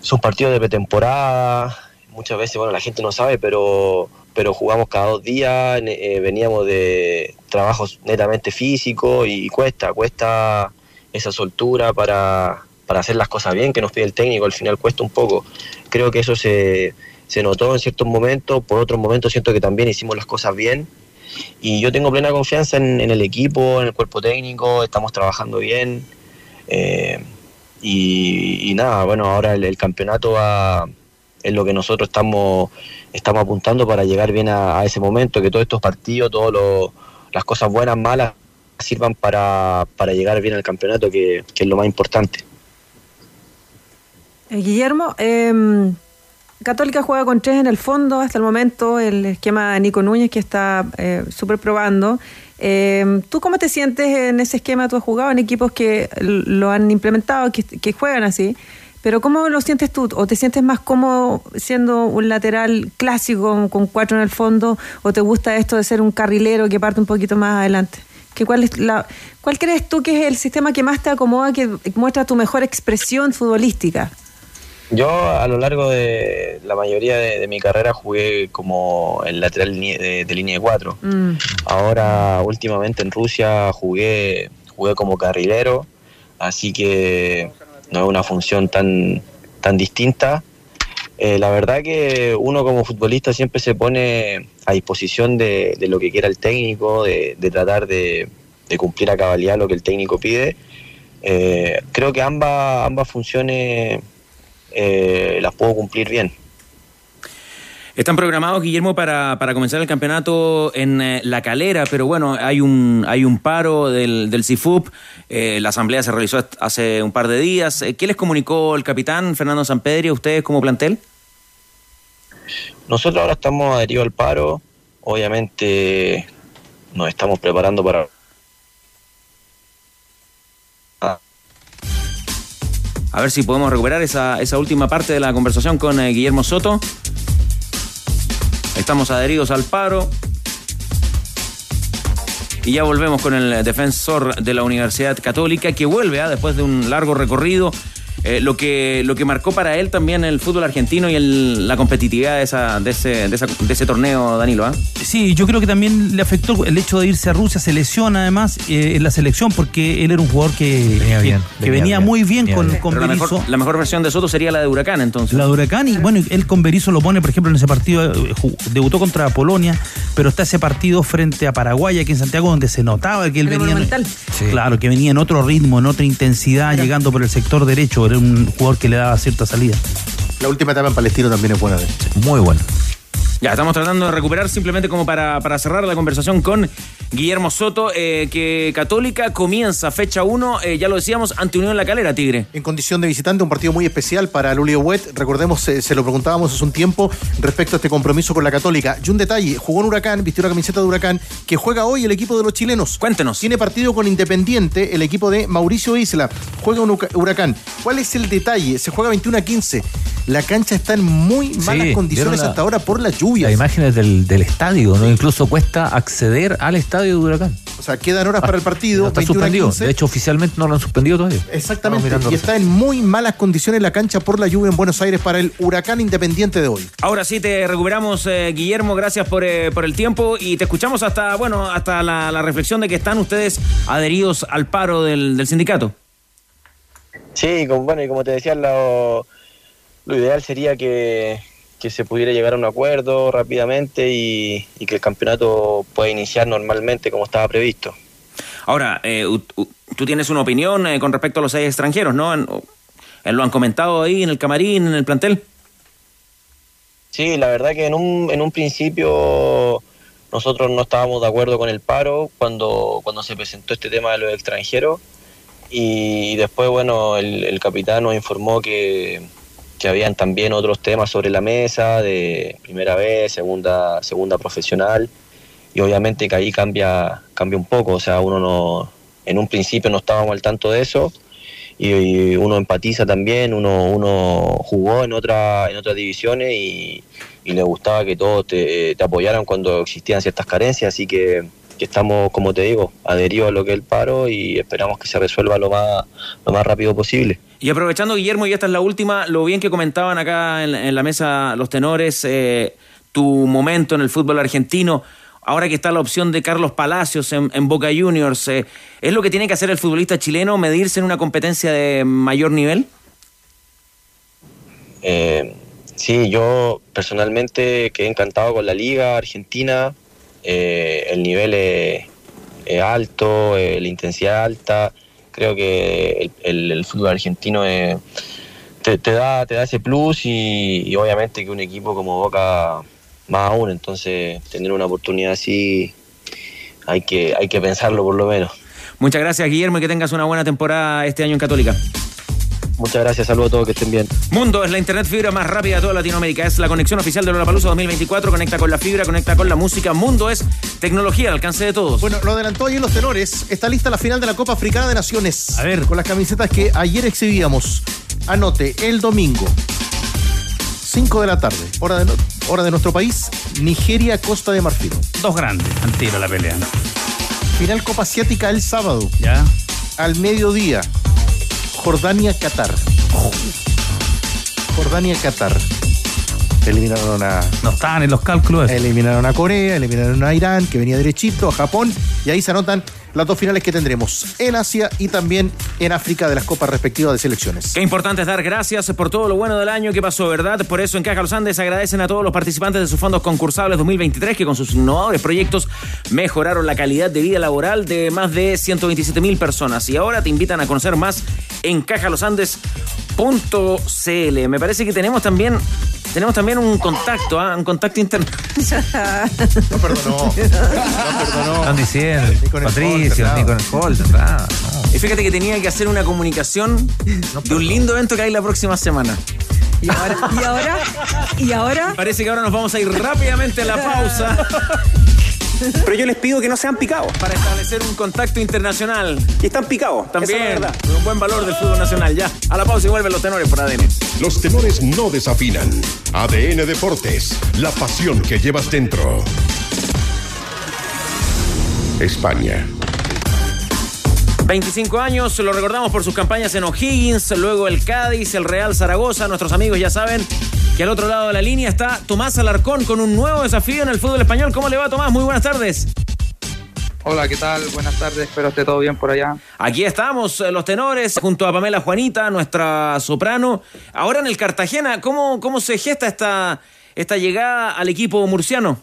son partidos de pretemporada, muchas veces, bueno, la gente no sabe, pero, pero jugamos cada dos días, eh, veníamos de trabajos netamente físicos y cuesta, cuesta esa soltura para, para hacer las cosas bien que nos pide el técnico, al final cuesta un poco. Creo que eso se, se notó en ciertos momentos, por otros momentos siento que también hicimos las cosas bien y yo tengo plena confianza en, en el equipo, en el cuerpo técnico, estamos trabajando bien. eh, y, y nada, bueno, ahora el, el campeonato va, es lo que nosotros estamos, estamos apuntando para llegar bien a, ese momento, que todos estos partidos, todas las cosas buenas, malas, sirvan para, para llegar bien al campeonato, que, que es lo más importante. Eh, Guillermo, eh, Católica juega con tres en el fondo hasta el momento, el esquema de Nico Núñez que está eh, súper probando. Eh, ¿Tú cómo te sientes en ese esquema? Tú has jugado en equipos que lo han implementado, que juegan así, pero ¿cómo lo sientes tú? ¿O te sientes más cómodo siendo un lateral clásico con, cuatro en el fondo? ¿O te gusta esto de ser un carrilero que parte un poquito más adelante? ¿Qué, cuál, es la, ¿Cuál crees tú que es el sistema que más te acomoda, que muestra tu mejor expresión futbolística? Yo a lo largo de la mayoría de, de mi carrera jugué como el lateral de, de línea de cuatro. Mm. Ahora últimamente en Rusia jugué, jugué como carrilero, así que no es una función tan, tan distinta. Eh, la verdad que uno como futbolista siempre se pone a disposición de, lo que quiera el técnico, de, tratar de, de cumplir a cabalidad lo que el técnico pide. Eh, creo que ambas, ambas funciones eh, las puedo cumplir bien. Están programados, Guillermo, para, para comenzar el campeonato en eh, La Calera, pero bueno, hay un, hay un paro del, del CIFUP. eh, la asamblea se realizó hace un par de días. Eh, ¿Qué les comunicó el capitán Fernando Sampedri a ustedes como plantel? Nosotros ahora estamos adheridos al paro, obviamente nos estamos preparando para... A ver si podemos recuperar esa, esa última parte de la conversación con eh, Guillermo Soto. Estamos adheridos al paro. Y ya volvemos con el defensor de la Universidad Católica que vuelve ah, después de un largo recorrido. Eh, lo, que, lo que marcó para él también el fútbol argentino y el- la competitividad de, esa, de, ese, de, esa- de ese torneo, Danilo. ¿ah? Sí, yo creo que también le afectó el hecho de irse a Rusia, se lesiona además eh, en la selección porque él era un jugador que venía, que, bien, que venía venía bien, muy bien venía con, bien. con Pero la mejor, la mejor versión de Soto sería la de Huracán, entonces. La de Huracán y bueno, él con Berizzo lo pone, por ejemplo, en ese partido, eh, debutó contra Polonia, pero está ese partido frente a Paraguay aquí en Santiago donde se notaba que él venía, claro, que venía en otro ritmo, en otra intensidad, llegando por el sector derecho, era un jugador que le daba cierta salida. La última etapa en Palestino también es buena de Muy buena. Ya, estamos tratando de recuperar simplemente como para, para cerrar la conversación con Guillermo Soto, eh, que Católica comienza fecha 1, eh, ya lo decíamos, ante Unión La Calera, Tigre. En condición de visitante, un partido muy especial para Lulio Wet. Recordemos, eh, se lo preguntábamos hace un tiempo respecto a este compromiso con la Católica. Y un detalle, jugó en Huracán, vistió la camiseta de Huracán, que juega hoy el equipo de los chilenos. Cuéntenos. Tiene partido con Independiente, el equipo de Mauricio Isla. Juega un Huracán. ¿Cuál es el detalle? Se juega 21 a 15. La cancha está en muy malas Sí, condiciones la- hasta ahora por las lluvias. Las imágenes del, del estadio, ¿no? Incluso cuesta acceder al estadio de Huracán. O sea, quedan horas para el partido. Está 21 a suspendido. 15. De hecho, oficialmente no lo han suspendido todavía. Exactamente. Y está en muy malas condiciones la cancha por la lluvia en Buenos Aires para el Huracán Independiente de hoy. Ahora sí te recuperamos, eh, Guillermo, gracias por, eh, por el tiempo y te escuchamos hasta, bueno, hasta la, la reflexión de que están ustedes adheridos al paro del, del sindicato. Sí, como, bueno, y como te decía, lo, lo ideal sería que, que se pudiera llegar a un acuerdo rápidamente y, y que el campeonato pueda iniciar normalmente como estaba previsto. Ahora, eh, tú tienes una opinión eh, con respecto a los seis extranjeros, ¿no? En- en- lo han comentado ahí en el camarín, en el plantel. Sí, la verdad que en un, en un principio nosotros no estábamos de acuerdo con el paro cuando, cuando se presentó este tema de los extranjeros y después, bueno, el, el capitán nos informó que, que habían también otros temas sobre la mesa de primera vez, segunda, segunda profesional y obviamente que ahí cambia, cambia un poco, o sea, uno no, en un principio no estábamos al tanto de eso y, uno empatiza también, uno, uno jugó en otra, en otras divisiones y, y le gustaba que todos te, te apoyaran cuando existían ciertas carencias, así que, que estamos, como te digo, adheridos a lo que es el paro y esperamos que se resuelva lo más, lo más rápido posible. Y aprovechando, Guillermo, y esta es la última, lo bien que comentaban acá en, en la mesa los tenores, eh, tu momento en el fútbol argentino, ahora que está la opción de Carlos Palacios en, en Boca Juniors, eh, ¿es lo que tiene que hacer el futbolista chileno, medirse en una competencia de mayor nivel? Eh, sí, yo personalmente quedé encantado con la liga argentina, eh, el nivel es, alto, eh, la intensidad alta, creo que el, el- fútbol argentino te da, te da ese plus y, y obviamente que un equipo como Boca más aún, entonces tener una oportunidad así hay que, hay que pensarlo por lo menos. Muchas gracias, Guillermo, y que tengas una buena temporada este año en Católica. Muchas gracias, saludos a todos, que estén bien. Mundo es la internet fibra más rápida de toda Latinoamérica. Es la conexión oficial de Lollapalooza 2024. Conecta con la fibra, conecta con la música. Mundo es tecnología al alcance de todos. Bueno, lo adelantó ayer los tenores. Está lista la final de la Copa Africana de Naciones. A ver. Con las camisetas que ayer exhibíamos. Anote, el domingo. 5 de la tarde, hora de, no- hora de nuestro país, Nigeria, Costa de Marfil. Dos grandes, al tiro la pelea. Final Copa Asiática el sábado. Ya. Al mediodía, Jordania, Qatar. Jordania, Qatar. Eliminaron a. No estaban en los cálculos. Eliminaron a Corea, eliminaron a Irán, que venía derechito, a Japón, y ahí se anotan las dos finales que tendremos en Asia y también en África de las copas respectivas de selecciones. Qué importante es dar gracias por todo lo bueno del año que pasó, ¿verdad? Por eso en Caja Los Andes agradecen a todos los participantes de sus fondos concursables 2023 que con sus innovadores proyectos mejoraron la calidad de vida laboral de más de 127 mil personas. Y ahora te invitan a conocer más en cajalosandes.cl. Me parece que tenemos también, tenemos también un contacto, ¿ah? un contacto interno. *laughs* *laughs* No perdonó. Están diciendo, Ni con el Patricio, Y fíjate que tenía que hacer una comunicación *laughs* de un lindo evento que hay la próxima semana. Y ahora, y ahora, y ahora. Parece que ahora nos vamos a ir rápidamente a la pausa. *laughs* Pero yo les pido que no sean picados. Para establecer un contacto internacional. Y están picados. esa es la También, verdad. con un buen valor del fútbol nacional. Ya, a la pausa y vuelven los tenores por ADN. Los tenores no desafinan. ADN Deportes, la pasión que llevas dentro. España. 25 años, lo recordamos por sus campañas en O'Higgins, luego el Cádiz, el Real Zaragoza. Nuestros amigos ya saben que al otro lado de la línea está Tomás Alarcón con un nuevo desafío en el fútbol español. ¿Cómo le va, Tomás? Muy buenas tardes. Hola, ¿qué tal? Buenas tardes, espero esté todo bien por allá. Aquí estamos, eh, los tenores, junto a Pamela Juanita, nuestra soprano. Ahora en el Cartagena, ¿cómo, cómo se gesta esta, esta llegada al equipo murciano?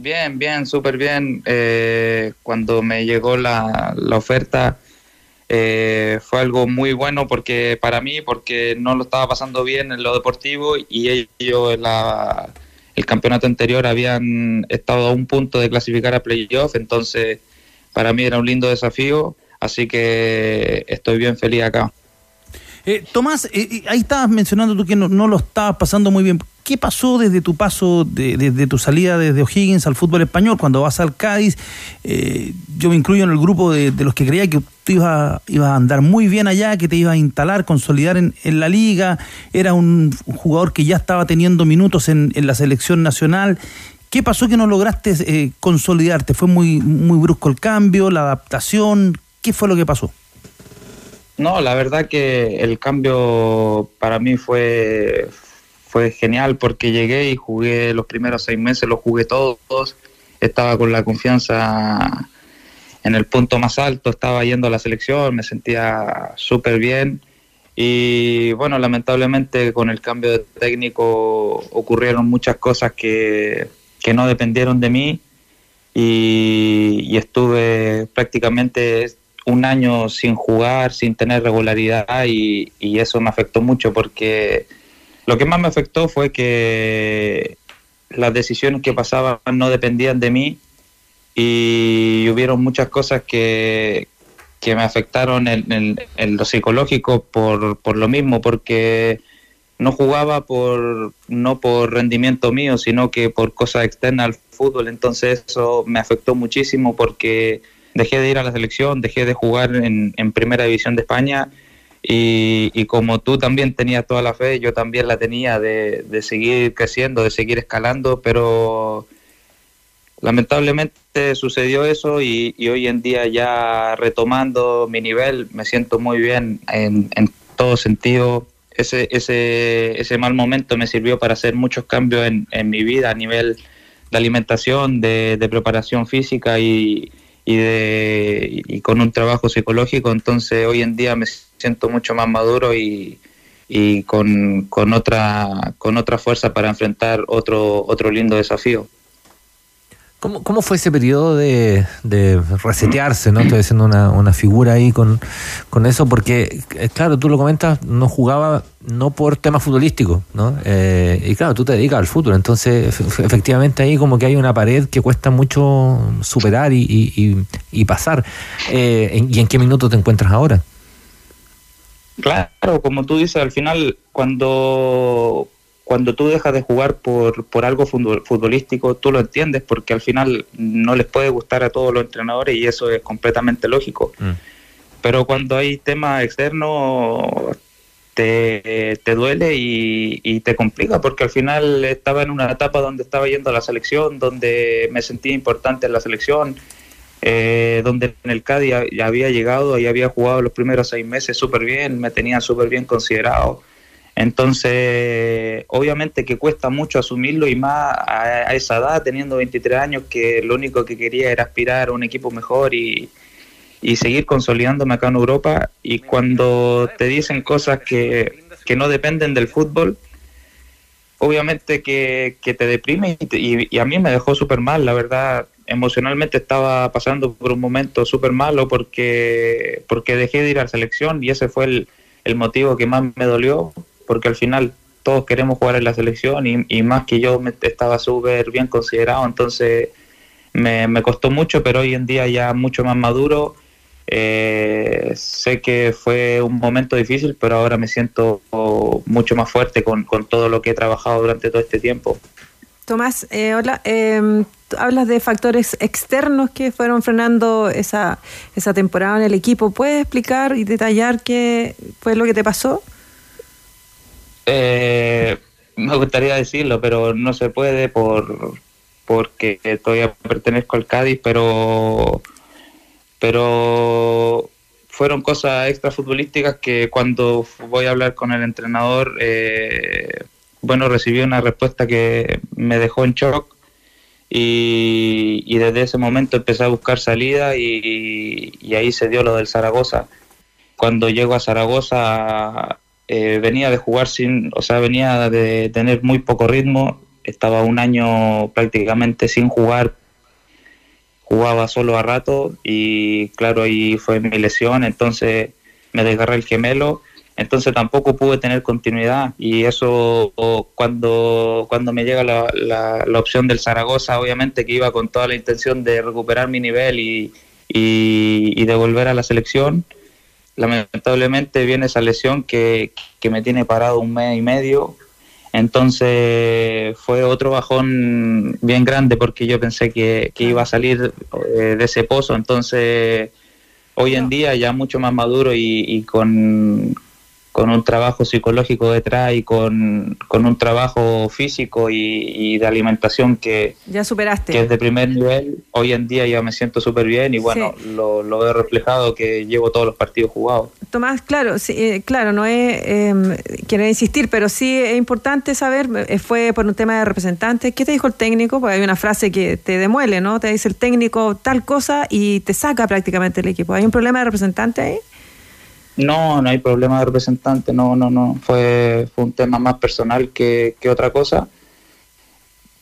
Bien, bien, súper bien. Eh, cuando me llegó la, la oferta, eh, fue algo muy bueno porque para mí, porque no lo estaba pasando bien en lo deportivo y ellos en la, el campeonato anterior habían estado a un punto de clasificar a playoff, entonces para mí era un lindo desafío, así que estoy bien feliz acá. Eh, Tomás, eh, eh, ahí estabas mencionando tú que no, no, lo estabas pasando muy bien. ¿Qué pasó desde tu paso, de, desde tu salida desde O'Higgins al fútbol español, cuando vas al Cádiz? Eh, yo me incluyo en el grupo de, los que creía que tú ibas, a andar muy bien allá, que te ibas a instalar, consolidar en, la liga. Era un, jugador que ya estaba teniendo minutos en, la selección nacional. ¿Qué pasó que no lograste eh, consolidarte? ¿Fue muy brusco el cambio, la adaptación? ¿Qué fue lo que pasó? No, la verdad que el cambio para mí fue, fue genial porque llegué y jugué los primeros seis meses, los jugué todos, estaba con la confianza en el punto más alto, estaba yendo a la selección, me sentía súper bien. Y bueno, lamentablemente con el cambio de técnico ocurrieron muchas cosas que, que no dependieron de mí. Y, estuve prácticamente un año sin jugar, sin tener regularidad y, eso me afectó mucho porque lo que más me afectó fue que las decisiones que pasaban no dependían de mí y hubieron muchas cosas que, que me afectaron en, en, en lo psicológico por, por, lo mismo, porque no jugaba por no por rendimiento mío, sino que por cosas externas al fútbol, entonces eso me afectó muchísimo porque dejé de ir a la selección, dejé de jugar en, en primera división de España y, como tú también tenías toda la fe, yo también la tenía de, de seguir creciendo, de seguir escalando, pero lamentablemente sucedió eso y, y, hoy en día ya retomando mi nivel me siento muy bien en, en todo sentido. Ese, ese, ese mal momento me sirvió para hacer muchos cambios en, en mi vida a nivel de alimentación, de, de preparación física y, y, de, y con un trabajo psicológico, entonces hoy en día me siento mucho más maduro y, y con, con, otra, con otra fuerza para enfrentar otro, otro lindo desafío. ¿Cómo, ¿Cómo, fue ese periodo de, de resetearse? ¿no? Estoy haciendo una, una, figura ahí con, con eso, porque, claro, tú lo comentas, no jugaba no por temas futbolísticos, ¿no? Eh, y claro, tú te dedicas al fútbol, entonces efectivamente ahí como que hay una pared que cuesta mucho superar y, y, y pasar. Eh, ¿Y en qué minuto te encuentras ahora? Claro, como tú dices, al final, cuando cuando tú dejas de jugar por, por algo futbolístico, tú lo entiendes porque al final no les puede gustar a todos los entrenadores y eso es completamente lógico. Mm. Pero cuando hay temas externos, te, te duele y, y, te complica porque al final estaba en una etapa donde estaba yendo a la selección, donde me sentía importante en la selección, eh, donde en el Cádiz ya había llegado y había jugado los primeros seis meses súper bien, me tenían súper bien considerado entonces, obviamente que cuesta mucho asumirlo y más a, a, esa edad, teniendo 23 años, que lo único que quería era aspirar a un equipo mejor y, y seguir consolidándome acá en Europa. Y cuando te dicen cosas que, que no dependen del fútbol, obviamente que, que te deprime y, y, a mí me dejó súper mal, la verdad. Emocionalmente estaba pasando por un momento súper malo porque, porque dejé de ir a la selección y ese fue el, el motivo que más me dolió porque al final todos queremos jugar en la selección y, más que yo me, estaba súper bien considerado, entonces me, me, costó mucho, pero hoy en día ya mucho más maduro. Eh, sé que fue un momento difícil, pero ahora me siento mucho más fuerte con, con todo lo que he trabajado durante todo este tiempo. Tomás, eh, hola. Eh, hablas de factores externos que fueron frenando esa, esa temporada en el equipo. ¿Puedes explicar y detallar qué fue lo que te pasó? Eh, me gustaría decirlo, pero no se puede por porque todavía pertenezco al Cádiz, pero pero fueron cosas extra futbolísticas que cuando voy a hablar con el entrenador, eh, bueno, recibí una respuesta que me dejó en shock y, desde ese momento empecé a buscar salida y, y, ahí se dio lo del Zaragoza. Cuando llego a Zaragoza eh, venía de jugar sin, o sea, venía de tener muy poco ritmo, estaba un año prácticamente sin jugar, jugaba solo a rato y claro, ahí fue mi lesión, entonces me desgarré el gemelo, entonces tampoco pude tener continuidad y eso cuando, cuando me llega la, la, la opción del Zaragoza, obviamente que iba con toda la intención de recuperar mi nivel y, y, y de volver a la selección, lamentablemente viene esa lesión que, que me tiene parado un mes y medio. Entonces fue otro bajón bien grande porque yo pensé que, que iba a salir eh, de ese pozo. Entonces hoy en día ya mucho más maduro y, y con, con un trabajo psicológico detrás y con, con un trabajo físico y, y de alimentación que, Ya superaste. que es de primer nivel, hoy en día ya me siento súper bien y bueno, lo, lo veo reflejado que llevo todos los partidos jugados. Tomás, claro, sí, eh, claro, no es eh, quiero insistir, pero sí es importante saber, eh, fue por un tema de representantes, ¿qué te dijo el técnico? Porque hay una frase que te demuele, ¿no? Te dice el técnico tal cosa y te saca prácticamente el equipo. ¿Hay un problema de representante ahí? No, no hay problema de representante, no, no, no. Fue, fue un tema más personal que, que otra cosa.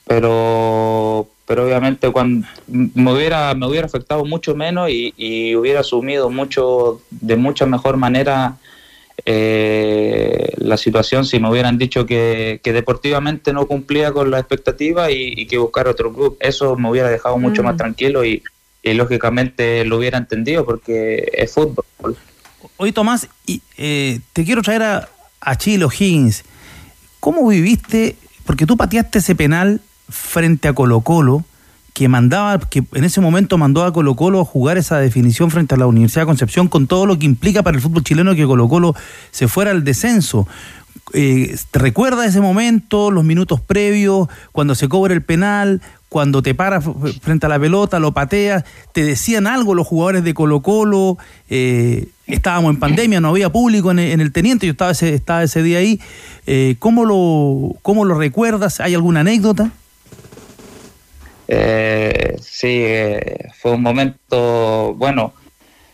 Pero, pero obviamente cuando me hubiera, me hubiera afectado mucho menos y, y hubiera asumido mucho, de mucha mejor manera eh, la situación si me hubieran dicho que, que deportivamente no cumplía con la expectativa y, y que buscar otro club. Eso me hubiera dejado mucho Mm. más tranquilo y, y lógicamente lo hubiera entendido porque es fútbol. Oye, Tomás, y, eh, te quiero traer a, a Chilo Higgins. ¿Cómo viviste? Porque tú pateaste ese penal frente a Colo Colo, que mandaba, que en ese momento mandó a Colo Colo a jugar esa definición frente a la Universidad de Concepción, con todo lo que implica para el fútbol chileno que Colo Colo se fuera al descenso. Eh, ¿Te recuerdas ese momento, los minutos previos, cuando se cobra el penal, cuando te paras frente a la pelota, lo pateas? ¿Te decían algo los jugadores de Colo Colo? Eh, estábamos en pandemia, no había público en el, en el Teniente, yo estaba ese, estaba ese día ahí. Eh, ¿cómo, lo, ¿Cómo lo recuerdas? ¿Hay alguna anécdota? Eh, sí, eh, fue un momento, bueno,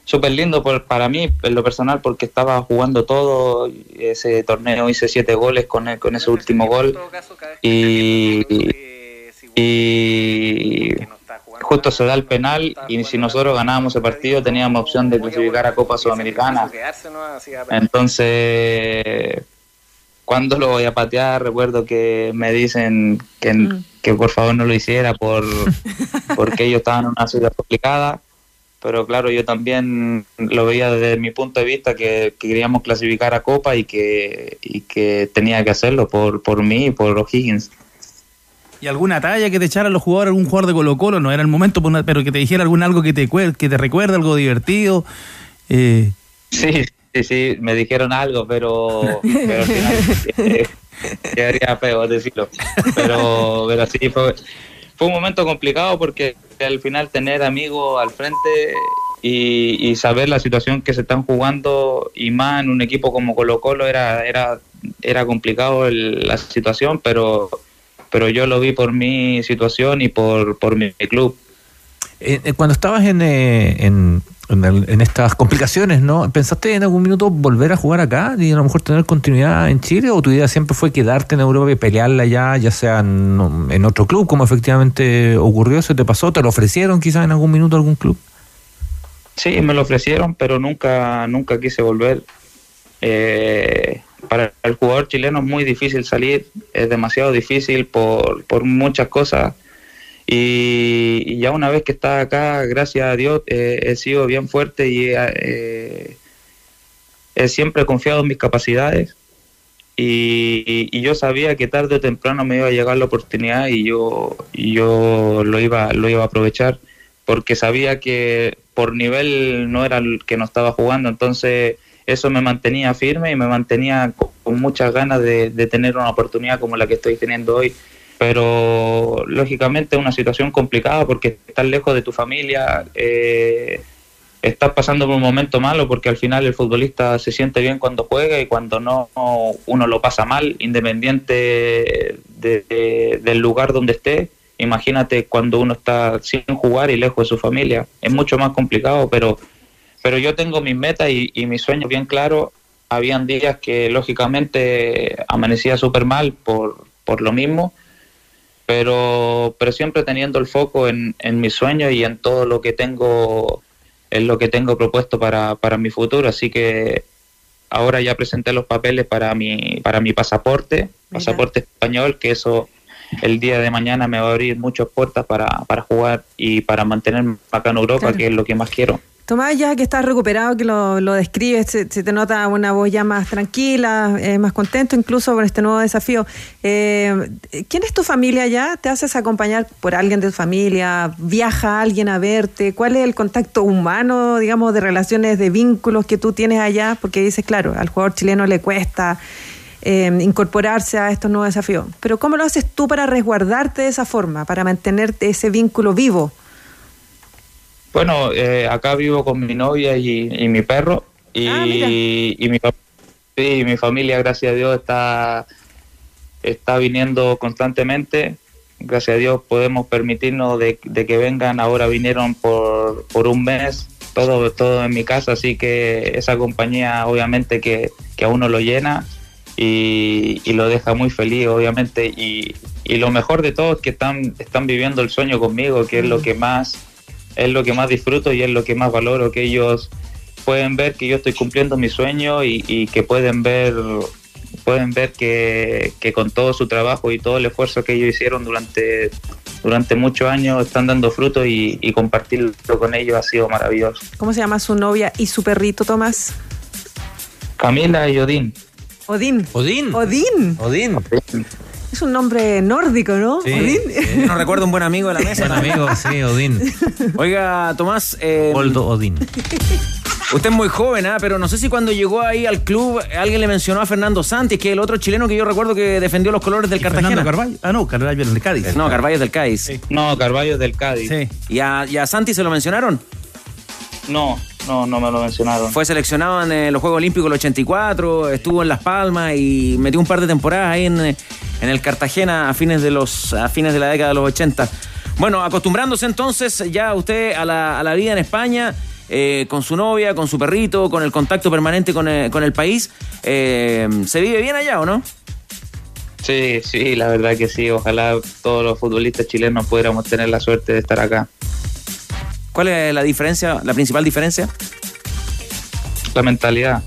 súper lindo por- para mí, en lo personal, porque estaba jugando todo. Ese torneo hice siete goles con, el- con ese último gol. Y, y justo se da el penal. Y si nosotros ganábamos el partido, teníamos opción de clasificar a Copa Sudamericana. Entonces, cuando lo voy a patear, recuerdo que me dicen que, que por favor no lo hiciera por *laughs* porque ellos estaban en una ciudad complicada. Pero claro, yo también lo veía desde mi punto de vista que, que queríamos clasificar a Copa y que, y que tenía que hacerlo por, por mí y por O'Higgins. ¿Y alguna talla que te echaran los jugadores, algún jugador de Colo Colo? No era el momento, pero una- pero que te dijera algún algo que te, que te recuerda, algo divertido. Eh, Sí, sí, sí, me dijeron algo, pero, pero al final *laughs* eh, quedaría feo decirlo. Pero, pero sí, fue, fue un momento complicado porque al final tener amigos al frente y, y saber la situación que se están jugando y más en un equipo como Colo Colo era, era, era complicado el- la situación, pero, pero yo lo vi por mi situación y por, por mi club. Eh, eh, cuando estabas en, eh, en, en el- en estas complicaciones, ¿no? ¿Pensaste en algún minuto volver a jugar acá y a lo mejor tener continuidad en Chile? ¿O tu idea siempre fue quedarte en Europa y pelearla allá, ya sea en, en otro club, como efectivamente ocurrió? ¿Se te pasó? ¿Te lo ofrecieron quizás en algún minuto algún club? Sí, me lo ofrecieron, pero nunca, nunca quise volver. Eh, para el jugador chileno es muy difícil salir, es demasiado difícil por, por muchas cosas. Y, ya una vez que estás acá, gracias a Dios, eh, he sido bien fuerte y eh, he siempre confiado en mis capacidades. Y, y yo sabía que tarde o temprano me iba a llegar la oportunidad y yo, yo lo, iba, lo iba a aprovechar porque sabía que por nivel no era el que no estaba jugando, entonces eso me mantenía firme y me mantenía con, muchas ganas de, de tener una oportunidad como la que estoy teniendo hoy. Pero lógicamente es una situación complicada porque estás lejos de tu familia, eh, estás pasando por un momento malo porque al final el futbolista se siente bien cuando juega y cuando no uno lo pasa mal, independiente de- de- del lugar donde esté. Imagínate cuando uno está sin jugar y lejos de su familia. Es mucho más complicado, pero, pero yo tengo mis metas y, y mis sueños bien claros. Habían días que lógicamente amanecía súper mal por, por lo mismo, pero, pero siempre teniendo el foco en, en mi sueño y en todo lo que tengo, en lo que tengo propuesto para, para mi futuro. Así que ahora ya presenté los papeles para mi, para mi pasaporte, pasaporte español, que eso el día de mañana me va a abrir muchas puertas para, para jugar y para mantenerme acá en Europa, Claro. que es lo que más quiero. Tomás, ya que estás recuperado, que lo, lo describes, se, se te nota una voz ya más tranquila, eh, más contento incluso por este nuevo desafío. Eh, ¿Quién es tu familia ya? ¿Te haces acompañar por alguien de tu familia? ¿Viaja alguien a verte? ¿Cuál es el contacto humano, digamos, de relaciones, de vínculos que tú tienes allá? Porque dices, claro, al jugador chileno le cuesta eh, incorporarse a estos nuevos desafíos. Pero ¿cómo lo haces tú para resguardarte de esa forma, para mantenerte ese vínculo vivo? Bueno, eh, acá vivo con mi novia y, y mi perro y, y mi, sí, mi familia, gracias a Dios, está, está viniendo constantemente. Gracias a Dios podemos permitirnos de, de que vengan. Ahora vinieron por, por un mes, todo, todo en mi casa, así que esa compañía obviamente que, que a uno lo llena y, y lo deja muy feliz, obviamente. Y, y lo mejor de todo es que están, están viviendo el sueño conmigo, que es lo que más es lo que más disfruto y es lo que más valoro, que ellos pueden ver que yo estoy cumpliendo mi sueño y, y que pueden ver pueden ver que, que con todo su trabajo y todo el esfuerzo que ellos hicieron durante, durante muchos años están dando fruto y, y compartirlo con ellos ha sido maravilloso. ¿Cómo se llama su novia y su perrito, Tomás? Camila y Odín. Odín. Odín. Odín. Odín. Es un nombre nórdico, ¿no? Odín. No recuerdo un buen amigo de la mesa. Buen amigo, sí, Odín. *laughs* Oiga, Tomás. Eh, Oldo Odín. Usted es muy joven, ¿ah? pero no sé si cuando llegó ahí al club alguien le mencionó a Fernando Santis, que es el otro chileno que yo recuerdo que defendió los colores del Cartagena. Fernando Carvalho. Ah, no, Carvalho es del Cádiz. No, Carvalho es del Cádiz. No, Carvalho es del Cádiz. Sí. ¿Y a, y a Santis se lo mencionaron? No, no, no me lo mencionaron. Fue seleccionado en eh, los Juegos Olímpicos del 84, estuvo en Las Palmas y metió un par de temporadas ahí en, eh, en el Cartagena a fines, de los, a fines de la década de los 80. Bueno, acostumbrándose entonces ya usted a la, a la vida en España, eh, con su novia, con su perrito, con el contacto permanente con el, con el país, eh, ¿se vive bien allá o no? Sí, sí, la verdad que sí. Ojalá todos los futbolistas chilenos pudiéramos tener la suerte de estar acá. ¿Cuál es la diferencia, la principal diferencia? La mentalidad.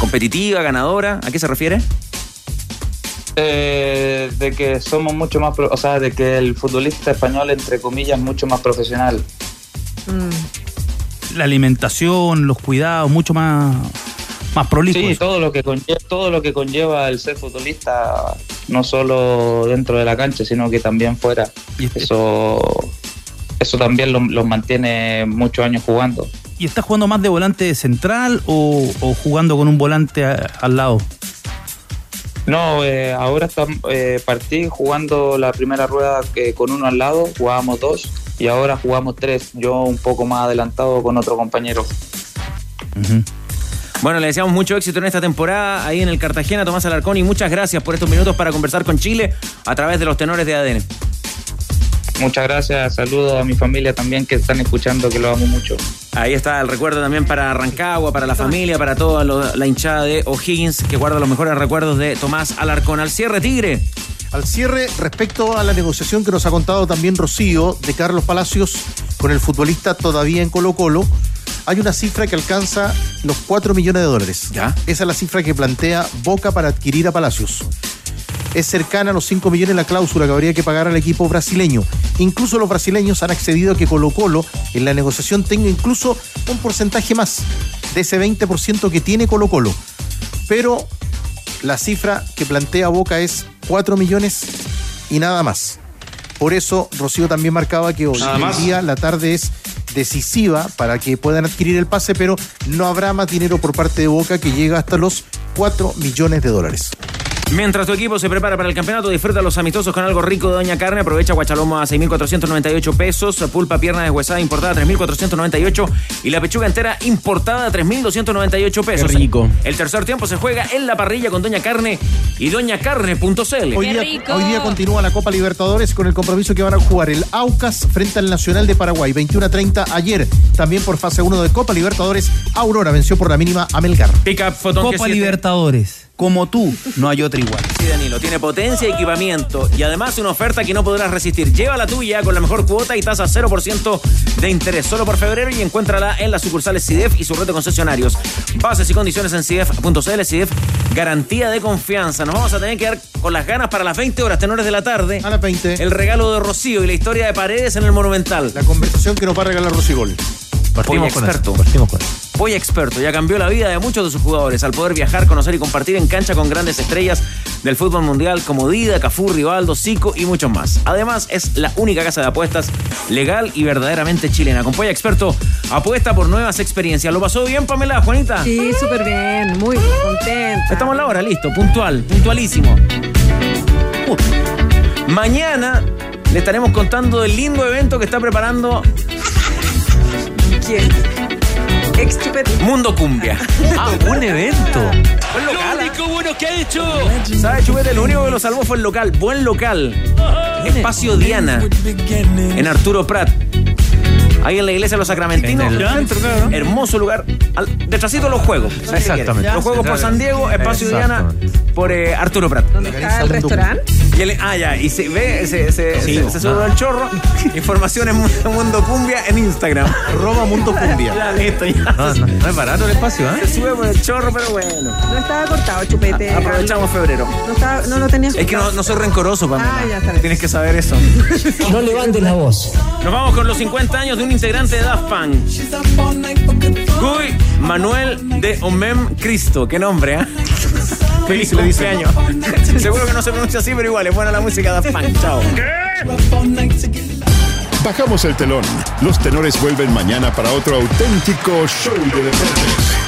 ¿Competitiva, ganadora? ¿A qué se refiere? Eh, de que somos mucho más, pro- o sea, de que el futbolista español, entre comillas, es mucho más profesional. Mm. La alimentación, los cuidados, mucho más, más prolijos. Sí, todo lo que conlleva, todo lo que conlleva el ser futbolista, no solo dentro de la cancha, sino que también fuera. Eso, eso también los mantiene muchos años jugando. ¿Y estás jugando más de volante central o, o jugando con un volante a- al lado? No, eh, ahora están, eh, partí jugando la primera rueda que con uno al lado, jugábamos dos y ahora jugamos tres. Yo un poco más adelantado con otro compañero. Bueno, le deseamos mucho éxito en esta temporada ahí en el Cartagena, Tomás Alarcón, y muchas gracias por estos minutos para conversar con Chile a través de los tenores de ADN. Muchas gracias, saludos a mi familia también que están escuchando, que lo amo mucho. Ahí está el recuerdo también para Rancagua, para la familia, para toda lo- la hinchada de O'Higgins, que guarda los mejores recuerdos de Tomás Alarcón. Al cierre, Tigre. Al cierre, respecto a la negociación que nos ha contado también Rocío de Carlos Palacios con el futbolista todavía en Colo Colo, hay una cifra que alcanza los 4 millones de dólares. ¿Ya? Esa es la cifra que plantea Boca para adquirir a Palacios. Es cercana a los 5 millones la cláusula que habría que pagar al equipo brasileño. Incluso los brasileños han accedido a que Colo Colo en la negociación tenga incluso un porcentaje más de ese 20% que tiene Colo Colo. Pero la cifra que plantea Boca es 4 millones y nada más. Por eso Rocío también marcaba que hoy en día la tarde es decisiva para que puedan adquirir el pase, pero no habrá más dinero por parte de Boca que llega hasta los 4 millones de dólares. Mientras tu equipo se prepara para el campeonato, disfruta los amistosos con algo rico de Doña Carne. Aprovecha guachalomo a 6.498 pesos, pulpa pierna deshuesada importada a 3.498 y la pechuga entera importada a 3.298 pesos. Qué rico. El tercer tiempo se juega en la parrilla con Doña Carne y doñacarne.cl. Hoy día, hoy día continúa la Copa Libertadores con el compromiso que van a jugar el Aucas frente al Nacional de Paraguay, 21 a 30 ayer. También por fase 1 de Copa Libertadores, Aurora venció por la mínima a Melgar. Pick up Copa Libertadores. Como tú, no hay otra igual. Sí, Danilo, tiene potencia y equipamiento y además una oferta que no podrás resistir. Lleva la tuya con la mejor cuota y tasa 0% de interés solo por febrero y encuéntrala en las sucursales CIDEF y su red de concesionarios. Bases y condiciones en CIDEF.cl. CIDEF, garantía de confianza. Nos vamos a tener que dar con las ganas para las 20 horas, tenores de la tarde. A las 20. El regalo de Rocío y la historia de Paredes en el Monumental. La conversación que nos va a regalar Rosigol. Partimos con experto. eso. Partimos con eso. Experto ya cambió la vida de muchos de sus jugadores al poder viajar, conocer y compartir en cancha con grandes estrellas del fútbol mundial como Dida, Cafú, Rivaldo, Zico y muchos más. Además, es la única casa de apuestas legal y verdaderamente chilena. Con Poy Experto apuesta por nuevas experiencias. ¿Lo pasó bien, Pamela, Juanita? Sí, súper bien, muy contenta. Estamos a la hora, listo, puntual, puntualísimo. Puta. Mañana le estaremos contando del lindo evento que está preparando ¿Quién? Ex chupete. Mundo Cumbia. *laughs* Ah, un evento. Buen local. Lo único bueno que ha hecho. ¿Sabes, Chupete? Lo único que lo salvó fue el local. Buen local. Espacio Diana. En Arturo Prat. Ahí en la iglesia de los Sacramentinos. En el centro, claro, ¿no? Hermoso lugar. Al, detrásito de los juegos. ¿Sabes qué Exactamente. Los juegos por San Diego, Espacio Diana por eh, Arturo Prat. ¿Dónde está el restaurante? Y él- ah, ya, y se ve, se, se, Sí, se, se sube al chorro. *laughs* Información en Mu- Mundo Cumbia en Instagram. Arroba Mundo *laughs* Cumbia. Ya, listo, ya. No, no, no es barato el espacio, ¿eh? Se sube por el chorro, pero bueno. No estaba cortado, chupete. Aprovechamos febrero. No, estaba, no lo tenías Es que no, no soy rencoroso, Pamela. Ah, ya está. Tienes que saber eso. No levantes la voz. Nos vamos con los 50 años de un integrante de Daft Punk. Guy Manuel de Omem Cristo. Qué nombre, ¿eh? Feliz cumpleaños. Seguro que no se pronuncia así, pero igual es buena la música de Daft Punk. Chao. Bajamos el telón. Los tenores vuelven mañana para otro auténtico show de deportes.